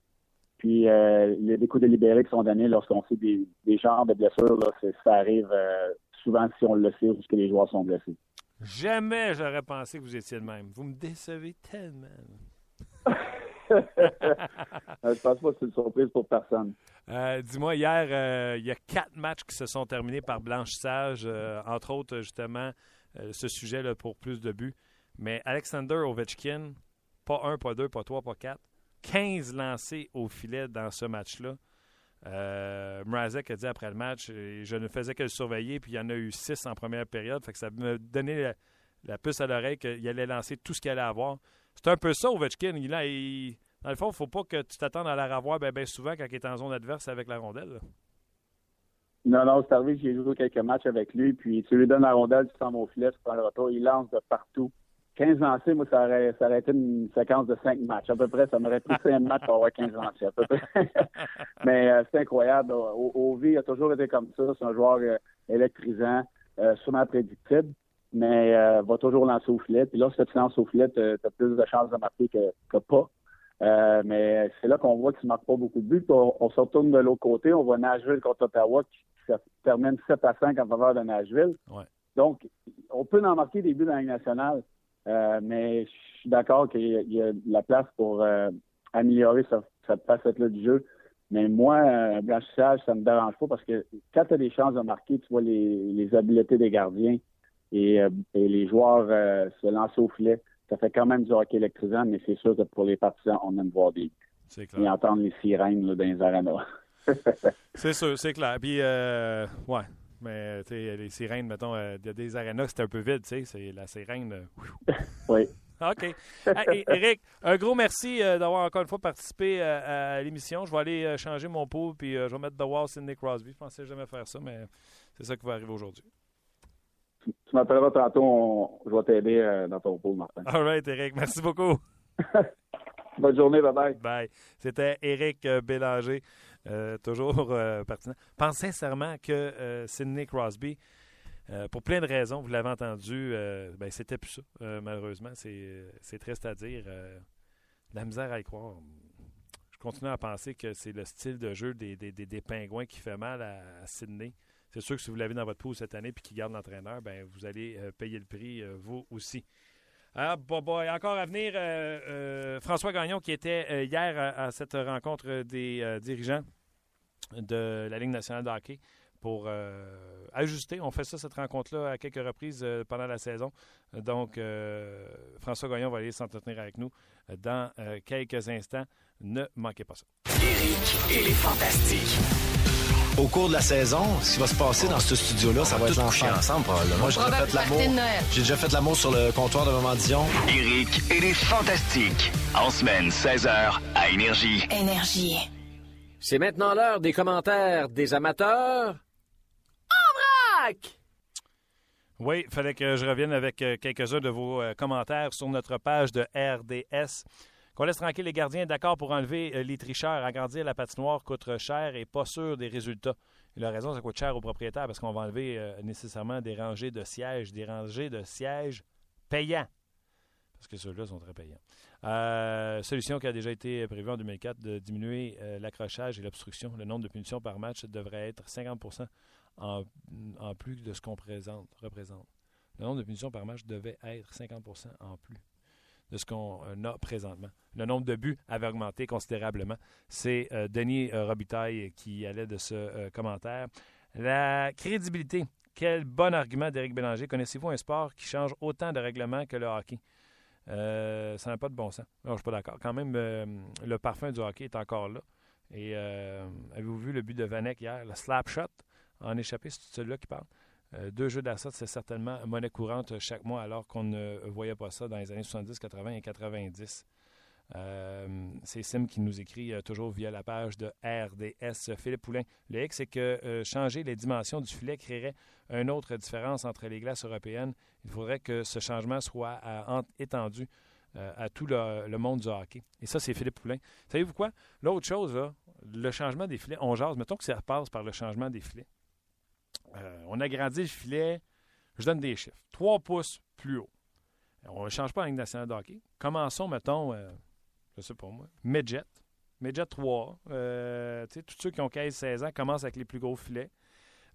Puis il y a des coups délibérés qui sont donnés lorsqu'on sait des, genres de blessures. ça arrive euh, souvent si on le sait ou que les joueurs sont blessés.
Jamais j'aurais pensé que vous étiez de même. Vous me décevez tellement.
Euh, je pense pas que c'est une surprise pour personne.
Euh, dis-moi, hier, euh, il y a quatre matchs qui se sont terminés par blanchissage, entre autres, justement, ce sujet là pour plus de buts. Mais Alexander Ovechkin, pas un, pas deux, pas trois, pas quatre, 15 lancés au filet dans ce match-là. Mrazek a dit après le match, je ne faisais que le surveiller, puis il y en a eu 6 en première période. Fait que ça me donnait la puce à l'oreille qu'il allait lancer tout ce qu'il allait avoir. C'est un peu ça, Ovechkin. Il, a- dans le fond, il ne faut pas que tu t'attendes à la revoir bien souvent quand il est en zone adverse avec la rondelle.
Non, non, c'est arrivé j'ai joué quelques matchs avec lui, puis tu lui donnes la rondelle, tu sens au filet, tu prends le retour, il lance de partout. 15 lancés, moi, ça aurait, ça été une séquence de 5 matchs. À peu près, ça m'aurait pris 5 matchs pour avoir 15 lancés, à peu près. Mais euh, c'est incroyable. Ovi a toujours été comme ça. C'est un joueur euh, électrisant, euh, sûrement prédictible, mais euh, va toujours lancer au filet. Puis lorsque tu lances au filet, tu as plus de chances de marquer que, que pas. Euh, mais c'est là qu'on voit qu'il ne marque pas beaucoup de buts. Puis on, on se retourne de l'autre côté. On voit Nashville contre Ottawa qui, termine 7 à 5 en faveur de Nashville.
Ouais.
Donc, on peut en marquer des buts dans la Ligue nationale, euh, mais je suis d'accord qu'il y, a- il y a de la place pour améliorer ce- cette facette-là du jeu. Mais moi, un blanchissage, ça me dérange pas parce que quand tu as des chances de marquer, tu vois les, les habiletés des gardiens et, euh, et les joueurs euh, se lancer au filet. Ça fait quand même du hockey électrisant, mais c'est sûr que pour les partisans, on aime voir des
C'est
et
clair.
entendre les sirènes là, dans les arénas.
C'est sûr, c'est clair. Puis, euh, ouais. Mais, les sirènes, mettons, euh, de- des arénas, c'est un peu vide, tu sais. C'est la sirène. euh,
oui.
OK. Hey, Eric, un gros merci d'avoir encore une fois participé à l'émission. Je vais aller changer mon pot puis je vais mettre The Wall Sidney Crosby. Je pensais jamais faire ça, mais c'est ça qui va arriver aujourd'hui.
Tu m'appelleras tantôt, on- je vais t'aider euh, dans ton pôle, Martin.
All right, Eric. Merci beaucoup.
Bonne journée, bye bye.
Bye. C'était Éric euh, Bélanger, euh, toujours euh, pertinent. Pense sincèrement que Sidney Crosby, pour plein de raisons, vous l'avez entendu, ben, c'était plus ça, malheureusement. C'est triste à dire. la misère à y croire. Je continue à penser que c'est le style de jeu des, des, des- des Pingouins qui fait mal à, à Sydney. C'est sûr que si vous l'avez dans votre pool cette année et qui garde l'entraîneur, ben, vous allez euh, payer le prix, euh, vous aussi. Ah, bah, bah, encore à venir, euh, François Gagnon qui était hier à, cette rencontre des dirigeants de la Ligue nationale de hockey pour ajuster. On fait ça, cette rencontre-là, à quelques reprises pendant la saison. Donc, François Gagnon va aller s'entretenir avec nous dans quelques instants. Ne manquez pas ça.
Éric et les.
Au cours de la saison, ce qui va se passer dans ce studio-là, ça va être coucher ensemble probablement. Moi, j'ai déjà fait l'amour. J'ai déjà fait l'amour sur le comptoir de Maman Dion.
Éric et les Fantastiques. En semaine, 16h, à Énergie.
Énergie.
C'est maintenant l'heure des commentaires des amateurs.
Oui, il fallait que je revienne avec euh, quelques-uns de vos euh, commentaires sur notre page de RDS. Qu'on laisse tranquille les gardiens, d'accord pour enlever euh, les tricheurs. Agrandir la patinoire coûte cher et pas sûr des résultats. Il a raison, ça coûte cher aux propriétaires parce qu'on va enlever euh, nécessairement des rangées de sièges, des rangées de sièges payants. Parce que ceux-là sont très payants. Euh, solution qui a déjà été prévue en 2004 de diminuer l'accrochage et l'obstruction. Le nombre de punitions par match devrait être 50 en, en plus de ce qu'on présente, représente. Le nombre de punitions par match devait être 50% en plus de ce qu'on euh, a présentement. Le nombre de buts avait augmenté considérablement. C'est euh, Denis euh, Robitaille qui allait de ce commentaire. La crédibilité. Quel bon argument d'Éric Bélanger. Connaissez-vous un sport qui change autant de règlements que le hockey? Ça n'a pas de bon sens. Non, je ne suis pas d'accord. Quand même, le parfum du hockey est encore là. Et avez-vous vu le but de Vanek hier? Le slap shot en échappé, c'est celui-là qui parle. Euh, deux jeux d'assaut, c'est certainement monnaie courante chaque mois, alors qu'on ne voyait pas ça dans les années 70, 80 et 90. Euh, c'est Sim qui nous écrit euh, toujours via la page de RDS. Philippe Poulain. Le hic, c'est que changer les dimensions du filet créerait une autre différence entre les glaces européennes. Il faudrait que ce changement soit étendu à tout le, monde du hockey. Et ça, c'est Philippe Poulain. Savez-vous quoi? L'autre chose, le changement des filets, on jase, mettons que ça passe par le changement des filets. Euh, on agrandit le filet, je donne des chiffres. 3 pouces plus haut. On ne change pas la Ligue nationale de hockey. Commençons, mettons, euh, je sais pas moi, Midget. Midget 3. Euh, tu sais, tous ceux qui ont 15-16 ans commencent avec les plus gros filets.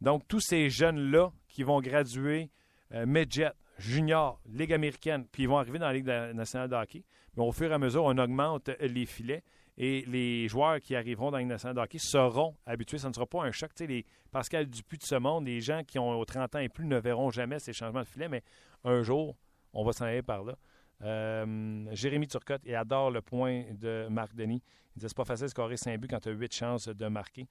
Donc, tous ces jeunes-là qui vont graduer euh, Midget, Junior, Ligue américaine, puis ils vont arriver dans la Ligue nationale de hockey. Mais au fur et à mesure, on augmente euh, les filets et les joueurs qui arriveront dans Ligue nationale de hockey seront habitués. Ça ne sera pas un choc. Tu sais, les Pascal Dupuis de ce monde, les gens qui ont 30 ans et plus ne verront jamais ces changements de filet, mais un jour, on va s'en aller par là. Euh, Jérémy Turcotte, adore le point de Marc Denis. Il dit c'est pas facile de scorer 5 buts quand tu as 8 chances de marquer.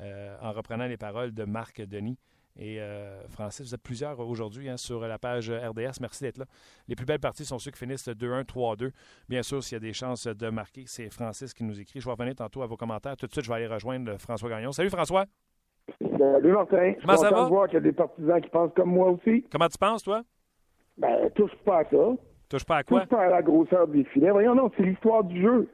Euh, en reprenant les paroles de Marc Denis. Et euh, Francis, vous êtes plusieurs aujourd'hui hein, sur la page RDS. Merci d'être là. Les plus belles parties sont ceux qui finissent 2-1, 3-2. Bien sûr, s'il y a des chances de marquer, c'est Francis qui nous écrit. Je vais revenir tantôt à vos commentaires. Tout de suite, je vais aller rejoindre François Gagnon. Salut François.
Salut Martin.
Comment ça va?
voir qu'il y a des partisans qui pensent comme moi aussi.
Comment tu penses, toi?
Ben, touche pas à ça.
Touche pas à quoi?
Touche pas à la grosseur des filets. Voyons, non, c'est l'histoire du jeu.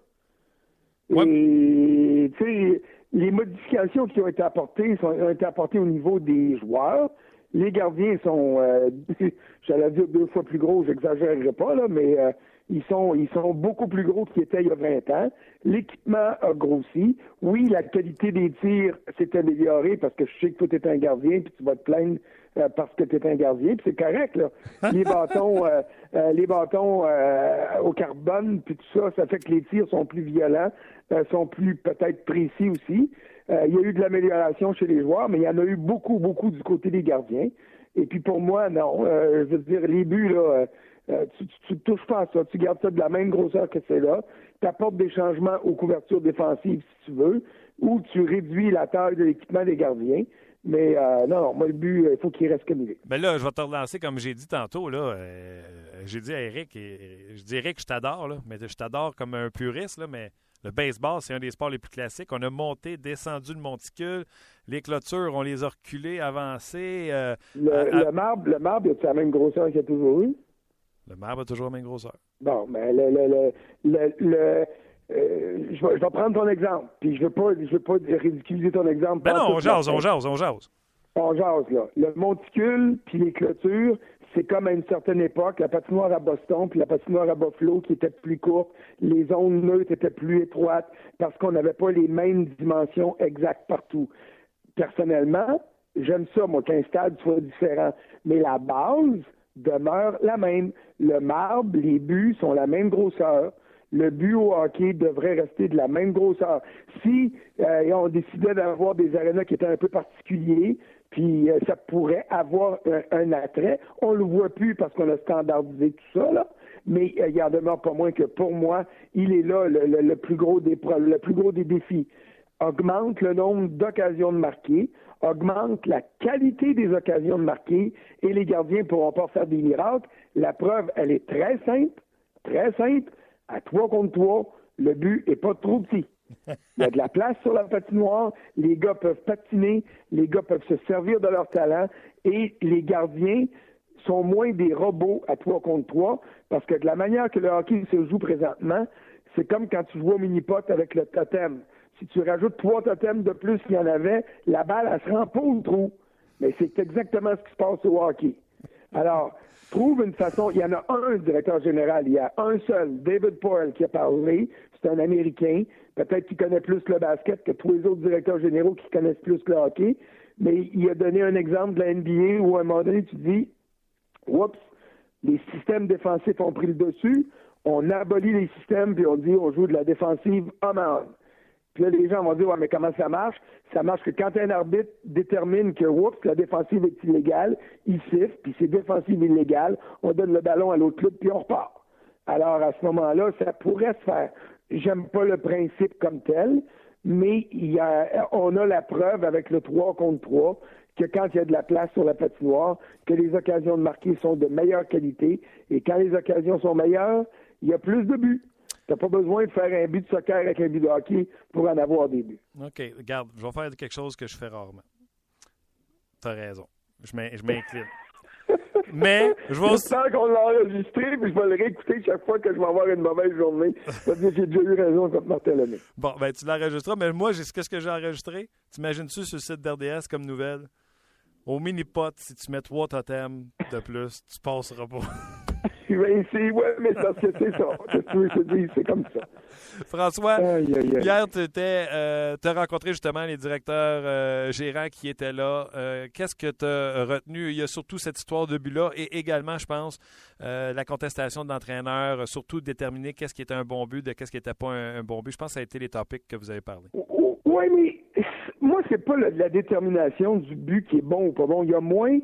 Ouais.
Et, tu sais, les modifications qui ont été apportées sont, ont été apportées au niveau des joueurs. Les gardiens sont, euh, j'allais dire deux fois plus gros, j'exagérerai pas, là, mais euh, ils sont, ils sont beaucoup plus gros qu'ils étaient il y a 20 ans. L'équipement a grossi. Oui, la qualité des tirs s'est améliorée parce que je sais que toi, tu es un gardien puis tu vas te plaindre euh, parce que tu es un gardien, puis c'est correct, là. Les bâtons, euh, euh, les bâtons au carbone, puis tout ça, ça fait que les tirs sont plus violents, sont plus peut-être précis aussi. il y a eu de l'amélioration chez les joueurs, mais il y en a eu beaucoup, beaucoup du côté des gardiens. Et puis pour moi, non. je veux dire, les buts, là, tu, ne touches pas à ça. Tu gardes ça de la même grosseur que c'est là. Tu apportes des changements aux couvertures défensives si tu veux, ou tu réduis la taille de l'équipement des gardiens. Mais euh, non, non, moi, le but, il faut qu'il reste comme il est.
Ben là, je vais te relancer comme j'ai dit tantôt. Là, euh, j'ai dit à Eric, et, je dirais que je t'adore, mais je t'adore comme un puriste, là, mais le baseball, c'est un des sports les plus classiques. On a monté, descendu le monticule. Les clôtures, on les a reculées, avancées. Euh,
le, marbre, le marbre, a la même grosseur qu'il y a toujours eu?
Le marbre a toujours la même grosseur.
Bon, mais le, le, le, le euh, je, vais, prendre ton exemple, puis je veux pas, je veux pas ridiculiser ton exemple.
Ben non, on jase, on jase, on jase.
On jase, là. Le monticule, puis les clôtures, c'est comme à une certaine époque, la patinoire à Boston, puis la patinoire à Buffalo, qui était plus courte, les zones neutres étaient plus étroites, parce qu'on n'avait pas les mêmes dimensions exactes partout. Personnellement, j'aime ça, moi, qu'un stade soit différent. Mais la base demeure la même. Le marbre, les buts sont la même grosseur le but au hockey devrait rester de la même grosseur. Si euh, on décidait d'avoir des arénas qui étaient un peu particuliers, puis euh, ça pourrait avoir un, attrait, on le voit plus parce qu'on a standardisé tout ça, là. Mais euh, il y en demeure pas moins que pour moi, il est là le, plus gros des le plus gros des défis. Augmente le nombre d'occasions de marquer, augmente la qualité des occasions de marquer, et les gardiens pourront pas faire des miracles. La preuve, elle est très simple, très simple à trois contre trois, le but est pas trop petit. Il y a de la place sur la patinoire, les gars peuvent patiner, les gars peuvent se servir de leur talent et les gardiens sont moins des robots à trois contre trois parce que de la manière que le hockey se joue présentement, c'est comme quand tu joues au mini-pot avec le totem. Si tu rajoutes trois totems de plus qu'il y en avait, la balle, elle se rend pas au trou. Mais c'est exactement ce qui se passe au hockey. Alors, trouve une façon. Il y en a un directeur général. Il y a un seul, David Poyle, qui a parlé. C'est un Américain. Peut-être qu'il connaît plus le basket que tous les autres directeurs généraux qui connaissent plus le hockey. Mais il a donné un exemple de la NBA où à un moment donné, tu dis, oups, les systèmes défensifs ont pris le dessus. On abolit les systèmes puis on dit on joue de la défensive homme à. Puis là, les gens vont dire, ouais, mais comment ça marche? Ça marche que quand un arbitre détermine que, oups, la défensive est illégale, il siffle, puis c'est défensive illégale, on donne le ballon à l'autre club, puis on repart. Alors, à ce moment-là, ça pourrait se faire. J'aime pas le principe comme tel, mais on a la preuve avec le 3 contre 3 que quand il y a de la place sur la patinoire, que les occasions de marquer sont de meilleure qualité, et quand les occasions sont meilleures, il y a plus de buts. Tu n'as pas besoin de faire un but de soccer avec un but de hockey pour en avoir des buts.
OK, regarde, je vais faire quelque chose que je fais rarement. Tu as raison. Je m'incline. Mais je vais aussi.
qu'on l'a enregistré, puis je vais le réécouter chaque fois que je vais avoir une mauvaise journée. Parce que j'ai déjà eu raison Martin Lemay.
Bon, ben tu l'enregistreras, mais moi, qu'est-ce que j'ai enregistré? T'imagines-tu sur le site d'RDS comme nouvelle? Au mini-pot, si tu mets trois totems de plus, tu passeras pas.
ben, c'est, ouais, mais parce que c'est ça. c'est comme ça.
François, hier, tu euh, as rencontré justement les directeurs euh, gérants qui étaient là. Euh, qu'est-ce que tu as retenu? Il y a surtout cette histoire de but-là et également, je pense, la contestation de l'entraîneur, surtout déterminer qu'est-ce qui était un bon but de qu'est-ce qui n'était pas un, bon but. Je pense que ça a été les topics que vous avez parlé.
Oui, mais moi, c'est pas la, la, détermination du but qui est bon ou pas bon. Il y a moins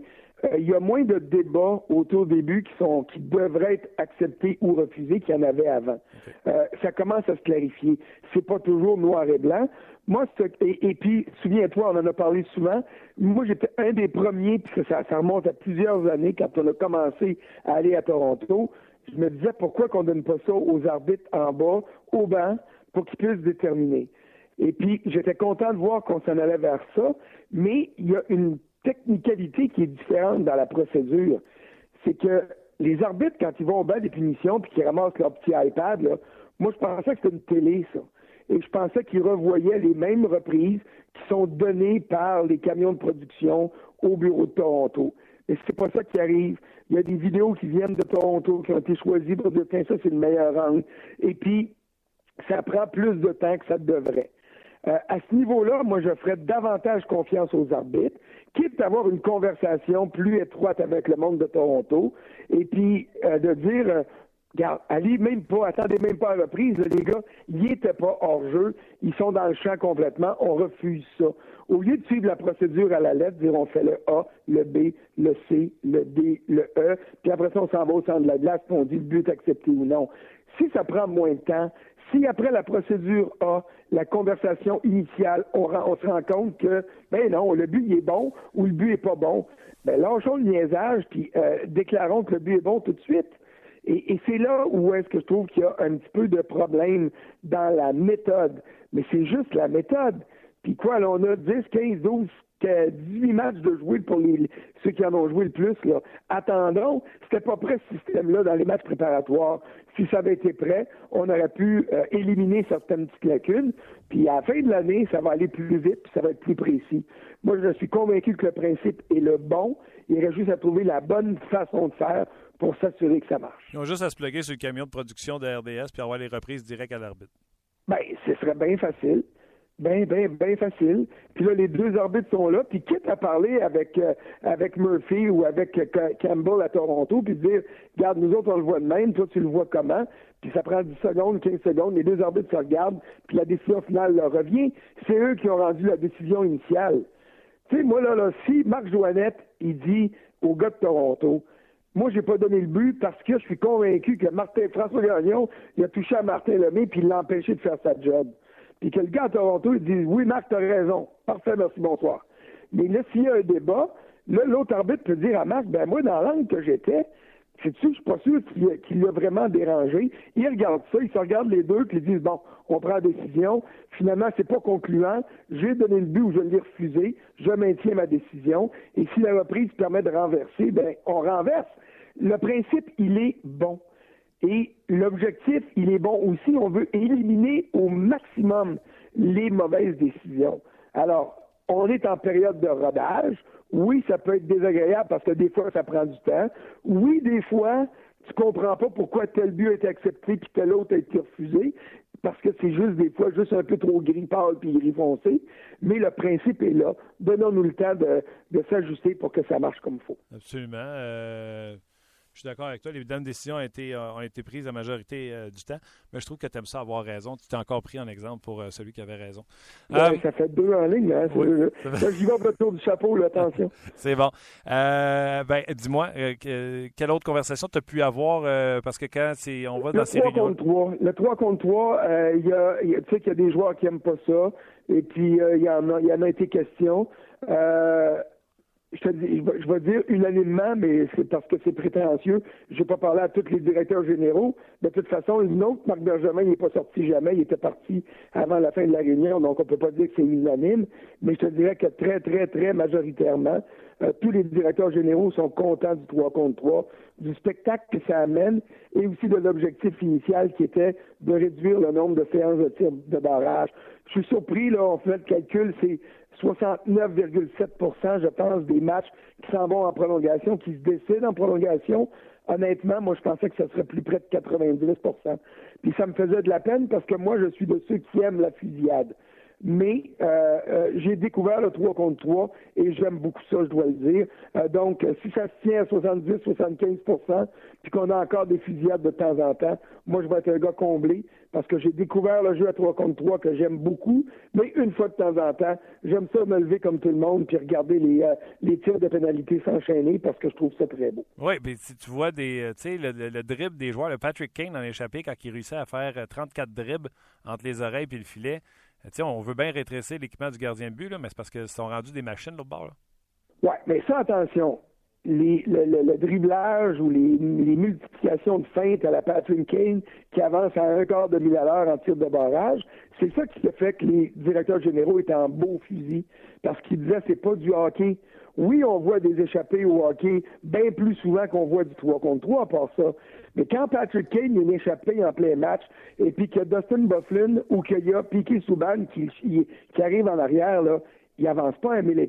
il y a moins de débats autour des buts qui sont qui devraient être acceptés ou refusés qu'il y en avait avant. Euh, ça commence à se clarifier. C'est pas toujours noir et blanc. Moi, et, et puis, souviens-toi, on en a parlé souvent. Moi, j'étais un des premiers, puis ça, ça remonte à plusieurs années quand on a commencé à aller à Toronto. Je me disais pourquoi qu'on donne pas ça aux arbitres en bas, au banc, pour qu'ils puissent déterminer. Et puis, j'étais content de voir qu'on s'en allait vers ça, mais il y a une technicalité qui est différente dans la procédure. C'est que les arbitres, quand ils vont au bas des punitions puis qu'ils ramassent leur petit iPad, là, moi, je pensais que c'était une télé, ça. Et je pensais qu'ils revoyaient les mêmes reprises qui sont données par les camions de production au bureau de Toronto. Et c'est pas ça qui arrive. Il y a des vidéos qui viennent de Toronto qui ont été choisies pour dire, tiens, ça, c'est le meilleur angle. Et puis, ça prend plus de temps que ça devrait. Euh, à ce niveau-là, moi, je ferais davantage confiance aux arbitres, quitte à avoir une conversation plus étroite avec le monde de Toronto, et puis euh, de dire, euh, regarde, allez même pas, attendez même pas à la reprise, les gars, ils n'étaient pas hors jeu, ils sont dans le champ complètement, on refuse ça. Au lieu de suivre la procédure à la lettre, dire on fait le A, le B, le C, le D, le E, puis après ça, on s'en va au centre de la glace, puis on dit le but est accepté ou non. Si ça prend moins de temps, si après la procédure A, la conversation initiale, on, se rend compte que, ben non, le but est bon ou le but est pas bon, ben lâchons le niaisage puis euh, déclarons que le but est bon tout de suite. Et, c'est là où est-ce que je trouve qu'il y a un petit peu de problème dans la méthode. Mais c'est juste la méthode. Puis quoi, là, on a 10, 15, 12 18 matchs de jouer pour les, ceux qui en ont joué le plus. Là. Attendons, c'était pas prêt ce système-là dans les matchs préparatoires. Si ça avait été prêt, on aurait pu euh, éliminer certaines petites lacunes. Puis à la fin de l'année, ça va aller plus vite, puis ça va être plus précis. Moi, je suis convaincu que le principe est le bon. Il reste juste à trouver la bonne façon de faire pour s'assurer que ça marche.
Ils ont juste à se plugger sur le camion de production de RDS puis avoir les reprises directes à l'arbitre.
Bien, ce serait bien facile. Bien, bien, bien facile. Puis là, les deux arbitres sont là. Puis quitte à parler avec euh, avec Murphy ou avec Campbell à Toronto, puis dire, regarde, nous autres, on le voit de même, toi, tu le vois comment? Puis ça prend 10 secondes, 15 secondes, les deux arbitres se regardent, puis la décision finale leur revient. C'est eux qui ont rendu la décision initiale. Tu sais, moi, là, là, si Marc Joannette, il dit au gars de Toronto, moi, j'ai pas donné le but parce que je suis convaincu que Martin, François Gagnon, il a touché à Martin Lemay puis il l'a empêché de faire sa job puis que le gars à Toronto, il dit Oui, Marc, t'as raison. Parfait, merci, bonsoir. Mais là, s'il y a un débat, l'autre arbitre peut dire à Marc Ben, moi, dans l'angle que j'étais, sais-tu, je suis pas sûr qu'il l'a vraiment dérangé. Il regarde ça, il se regarde les deux, puis ils disent Bon, on prend la décision. Finalement, c'est pas concluant. J'ai donné le but ou je l'ai refusé. Je maintiens ma décision. Et si la reprise permet de renverser, ben, on renverse. Le principe, il est bon. Et l'objectif, il est bon aussi. On veut éliminer au maximum les mauvaises décisions. Alors, on est en période de rodage. Oui, ça peut être désagréable parce que des fois, ça prend du temps. Oui, des fois, tu comprends pas pourquoi tel but a été accepté puis tel autre a été refusé parce que c'est juste des fois juste un peu trop gris pâle puis gris foncé. Mais le principe est là. Donnons-nous le temps de, s'ajuster pour que ça marche comme il faut.
Absolument. Euh, je suis d'accord avec toi. Les bonnes décisions ont été, euh, ont été prises la majorité euh, du temps, mais je trouve que tu aimes ça avoir raison. Tu t'es encore pris en exemple pour euh, celui qui avait raison.
ça fait deux en ligne. Hein, J'y vais retour du chapeau, attention.
C'est bon. ben, dis-moi, quelle autre conversation tu as pu avoir? parce que quand c'est, on va dans ces
3 contre 3. Le 3 contre 3, il y a, tu sais qu'il y a des joueurs qui n'aiment pas ça. Et puis, il y, en a, y en a été question. Euh, je, dis, je, vais, dire unanimement, mais c'est parce que c'est prétentieux. Je vais pas parler à tous les directeurs généraux. De toute façon, une autre, Marc Bergevin, n'est pas sorti jamais. Il était parti avant la fin de la réunion, donc on peut pas dire que c'est unanime. Mais je te dirais que très, très, très majoritairement, euh, tous les directeurs généraux sont contents du 3 contre 3, du spectacle que ça amène et aussi de l'objectif initial qui était de réduire le nombre de séances de tir de barrage. Je suis surpris, là, on fait le calcul, c'est 69,7% je pense, des matchs qui s'en vont en prolongation, qui se décident en prolongation. Honnêtement, moi, je pensais que ce serait plus près de 90% Puis ça me faisait de la peine parce que moi, je suis de ceux qui aiment la fusillade. Mais euh, euh, j'ai découvert le 3 contre 3 et j'aime beaucoup ça, je dois le dire. Euh, donc, si ça se tient à 70-75% puis qu'on a encore des fusillades de temps en temps, moi, je vais être un gars comblé parce que j'ai découvert le jeu à 3 contre 3 que j'aime beaucoup, mais une fois de temps en temps, j'aime ça me lever comme tout le monde puis regarder les, les tirs de pénalité s'enchaîner parce que je trouve ça très beau.
Oui, puis si tu vois des, tu sais, le, le, dribble des joueurs, le Patrick Kane en échappé quand il réussit à faire 34 dribbles entre les oreilles et le filet, on veut bien rétrécir l'équipement du gardien de but, mais c'est parce qu'ils sont rendus des machines l'autre bord.
Oui, mais ça, attention. Les, le, driblage ou les, multiplications de feintes à la Patrick Kane qui avance à un quart de mille à l'heure en tir de barrage, c'est ça qui fait que les directeurs généraux étaient en beau fusil parce qu'ils disaient c'est pas du hockey. Oui, on voit des échappées au hockey bien plus souvent qu'on voit du 3 contre 3 à part ça. Mais quand Patrick Kane est échappé en plein match, et puis a Dustin Bufflin ou qu'il y a Piquet Souban qui, qui, arrive en arrière, là, il avance pas un mille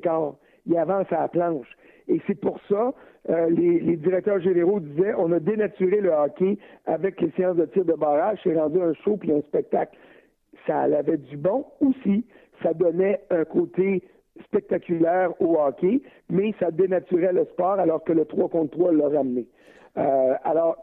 il avance à la planche. Et c'est pour ça, euh, les, les, directeurs généraux disaient, on a dénaturé le hockey avec les séances de tir de barrage, c'est rendu un show puis un spectacle. Ça avait du bon aussi, ça donnait un côté spectaculaire au hockey, mais ça dénaturait le sport alors que le 3 contre 3 l'a ramené. Euh, alors,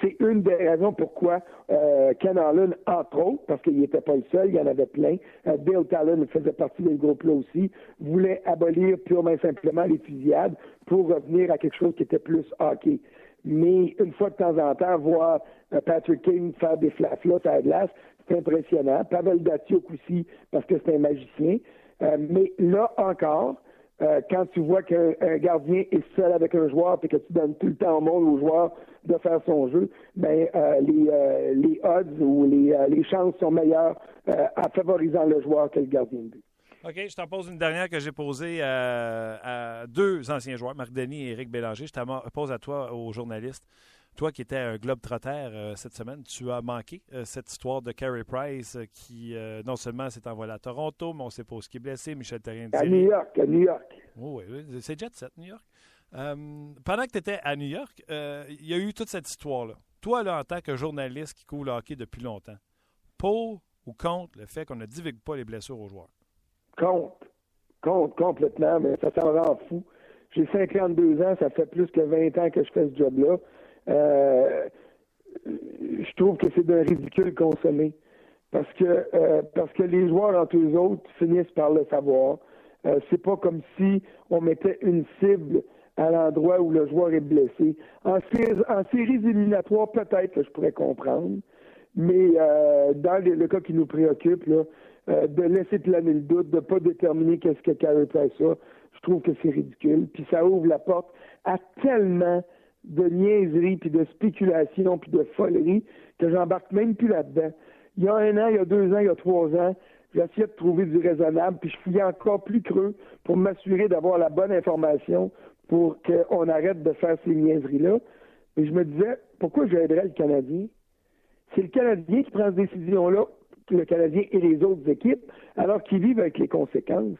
c'est une des raisons pourquoi euh, Ken Allen, entre autres, parce qu'il n'était pas le seul, il y en avait plein, euh, Bill Talon faisait partie de ce groupe-là aussi, voulait abolir purement et simplement les fusillades pour revenir à quelque chose qui était plus hockey. Mais une fois de temps en temps, voir euh, Patrick King faire des flaflas à la glace, c'est impressionnant. Pavel Datsuk aussi, parce que c'est un magicien. Euh, mais là encore, euh, quand tu vois qu'un gardien est seul avec un joueur et que tu donnes tout le temps au monde au joueur de faire son jeu, ben euh, les, les odds ou les, les chances sont meilleures en favorisant le joueur que le gardien de but.
OK, je t'en pose une dernière que j'ai posée à, deux anciens joueurs, Marc Denis et Éric Bélanger. Je t'en pose à toi, aux journalistes. Toi qui étais un globe trotter euh, cette semaine, tu as manqué euh, cette histoire de Carey Price euh, qui non seulement s'est envoyé à Toronto, mais on ne sait pas où ce qui est blessé. Michel Terrien.
À New York, à New York.
Oh, oui, oui, c'est Jet Set, New York. pendant que tu étais à New York, il y a eu toute cette histoire-là. Toi, là, en tant que journaliste qui couvre le hockey depuis longtemps, pour ou contre le fait qu'on ne divigue pas les blessures aux joueurs?
Contre. Contre, complètement, mais ça s'en rend fou. J'ai 52 ans, ça fait plus que 20 ans que je fais ce job-là. Euh, je trouve que c'est d'un ridicule consommé. Parce que euh, parce que les joueurs entre eux autres finissent par le savoir. Euh, c'est pas comme si on mettait une cible à l'endroit où le joueur est blessé. En, en séries éliminatoires, peut-être que je pourrais comprendre, mais dans le, cas qui nous préoccupe, là, de laisser planer le doute, de ne pas déterminer qu'est-ce que Carey Price a, je trouve que c'est ridicule. Puis ça ouvre la porte à tellement de niaiserie, puis de spéculation, puis de folerie, que j'embarque même plus là-dedans. Il y a un an, il y a deux ans, il y a trois ans, j'essayais de trouver du raisonnable, puis je fouillais encore plus creux pour m'assurer d'avoir la bonne information pour qu'on arrête de faire ces niaiseries-là. Et je me disais, pourquoi j'aiderais le Canadien? C'est le Canadien qui prend cette décision-là, le Canadien et les autres équipes, alors qu'ils vivent avec les conséquences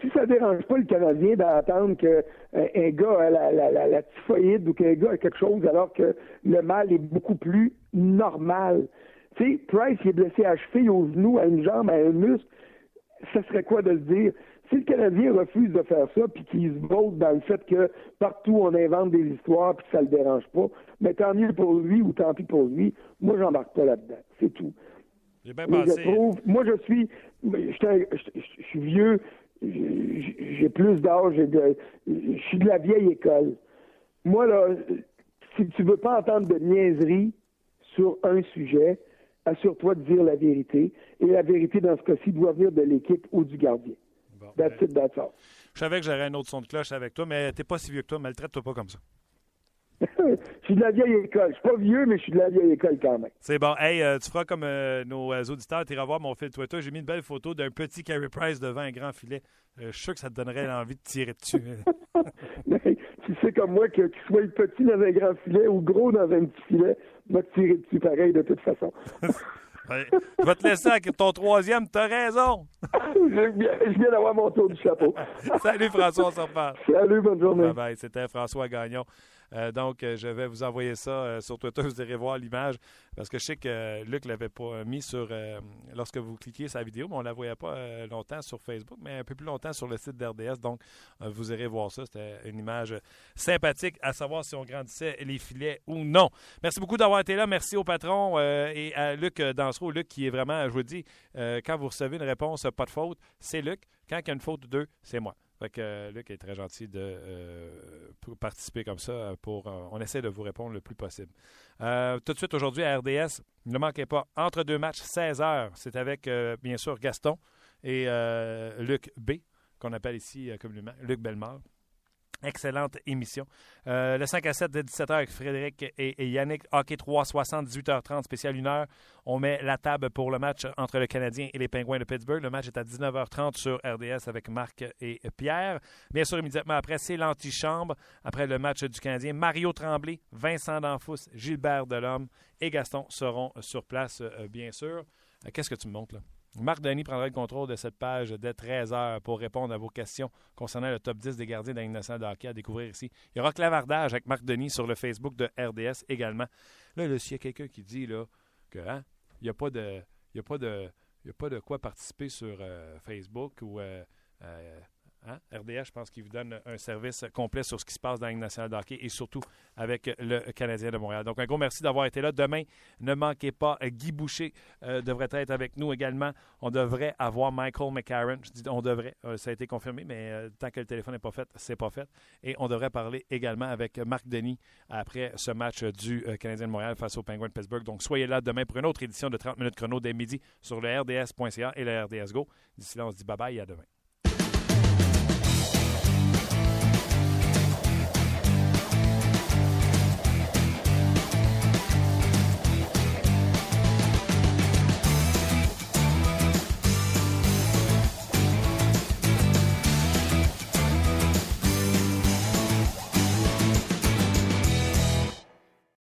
si ça dérange pas le Canadien d'attendre qu'un euh, gars a la, la, la, typhoïde ou qu'un gars a quelque chose alors que le mal est beaucoup plus normal. Tu sais, Price il est blessé à cheville, au genou, à une jambe, à un muscle, ça serait quoi de le dire? Si le Canadien refuse de faire ça, puis qu'il se vote dans le fait que partout on invente des histoires, puis que ça le dérange pas, mais tant mieux pour lui ou tant pis pour lui, moi j'embarque pas là-dedans. C'est tout.
J'ai bien pensé.
Je trouve, moi je suis, je suis vieux, j'ai plus d'âge, je suis de la vieille école. Moi, là, si tu veux pas entendre de niaiserie sur un sujet, assure-toi de dire la vérité. Et la vérité, dans ce cas-ci, doit venir de l'équipe ou du gardien. that's ben, it, that's all.
Je savais que j'aurais un autre son de cloche avec toi, mais t'es pas si vieux que toi. Maltraite-toi pas comme ça.
Je suis de la vieille école. Je suis pas vieux, mais je suis de la vieille école quand même.
C'est bon. Hey, euh, tu feras comme euh, nos euh, auditeurs. Tu iras voir mon fil Twitter. J'ai mis une belle photo d'un petit Carey Price devant un grand filet. je suis sûr que ça te donnerait envie de tirer dessus.
tu sais comme moi que tu sois petit dans un grand filet ou gros dans un petit filet, va te tirer dessus pareil de toute façon.
je vais te laisser avec ton troisième. T'as raison.
je viens, d'avoir mon tour du chapeau.
Salut François, on s'en reparle.
Salut, bonne journée.
Bye bye. C'était François Gagnon. Donc, je vais vous envoyer ça sur Twitter. Vous irez voir l'image parce que je sais que Luc ne l'avait pas mis sur lorsque vous cliquiez sa vidéo, mais on ne la voyait pas longtemps sur Facebook, mais un peu plus longtemps sur le site d'RDS. Donc, vous irez voir ça. C'était une image sympathique à savoir si on grandissait les filets ou non. Merci beaucoup d'avoir été là. Merci au patron et à Luc Dansereau. Luc qui est vraiment, je vous dis, quand vous recevez une réponse, pas de faute, c'est Luc. Quand il y a une faute de deux, c'est moi. Fait que euh, Luc est très gentil de euh, participer comme ça. Pour, euh, on essaie de vous répondre le plus possible. tout de suite aujourd'hui à RDS, ne manquez pas, entre deux matchs, 16 heures. C'est avec, bien sûr, Gaston et Luc B, qu'on appelle ici communément Luc Bellemare. Excellente émission. Euh, le 5 à 7 de 17h avec Frédéric et, Yannick. Hockey 360, 18h30, spécial 1 heure. On met la table pour le match entre le Canadien et les Pingouins de Pittsburgh. Le match est à 19h30 sur RDS avec Marc et Pierre. Bien sûr, immédiatement après, c'est l'antichambre. Après le match du Canadien, Mario Tremblay, Vincent Danfous, Gilbert Delhomme et Gaston seront sur place, euh, bien sûr. Euh, qu'est-ce que tu me montres là? Marc Denis prendra le contrôle de cette page dès 13h pour répondre à vos questions concernant le top 10 des gardiens de de hockey à découvrir ici. Il y aura clavardage avec Marc Denis sur le Facebook de RDS également. Là, s'il y a quelqu'un qui dit là, que hein, il n'y a pas de. Il a pas de. a pas de quoi participer sur euh, Facebook ou euh, euh, Hein? RDH, je pense qu'il vous donne un service complet sur ce qui se passe dans la Ligue nationale de et surtout avec le Canadien de Montréal. Donc, un gros merci d'avoir été là. Demain, ne manquez pas, Guy Boucher euh, devrait être avec nous également. On devrait avoir Michael McCarron. On devrait, euh, ça a été confirmé, mais euh, tant que le téléphone n'est pas fait, c'est pas fait. Et on devrait parler également avec Marc Denis après ce match du Canadien de Montréal face au Penguins de Pittsburgh. Donc, soyez là demain pour une autre édition de 30 minutes chrono dès midi sur le RDS.ca et le RDS Go. D'ici là, on se dit bye bye et à demain.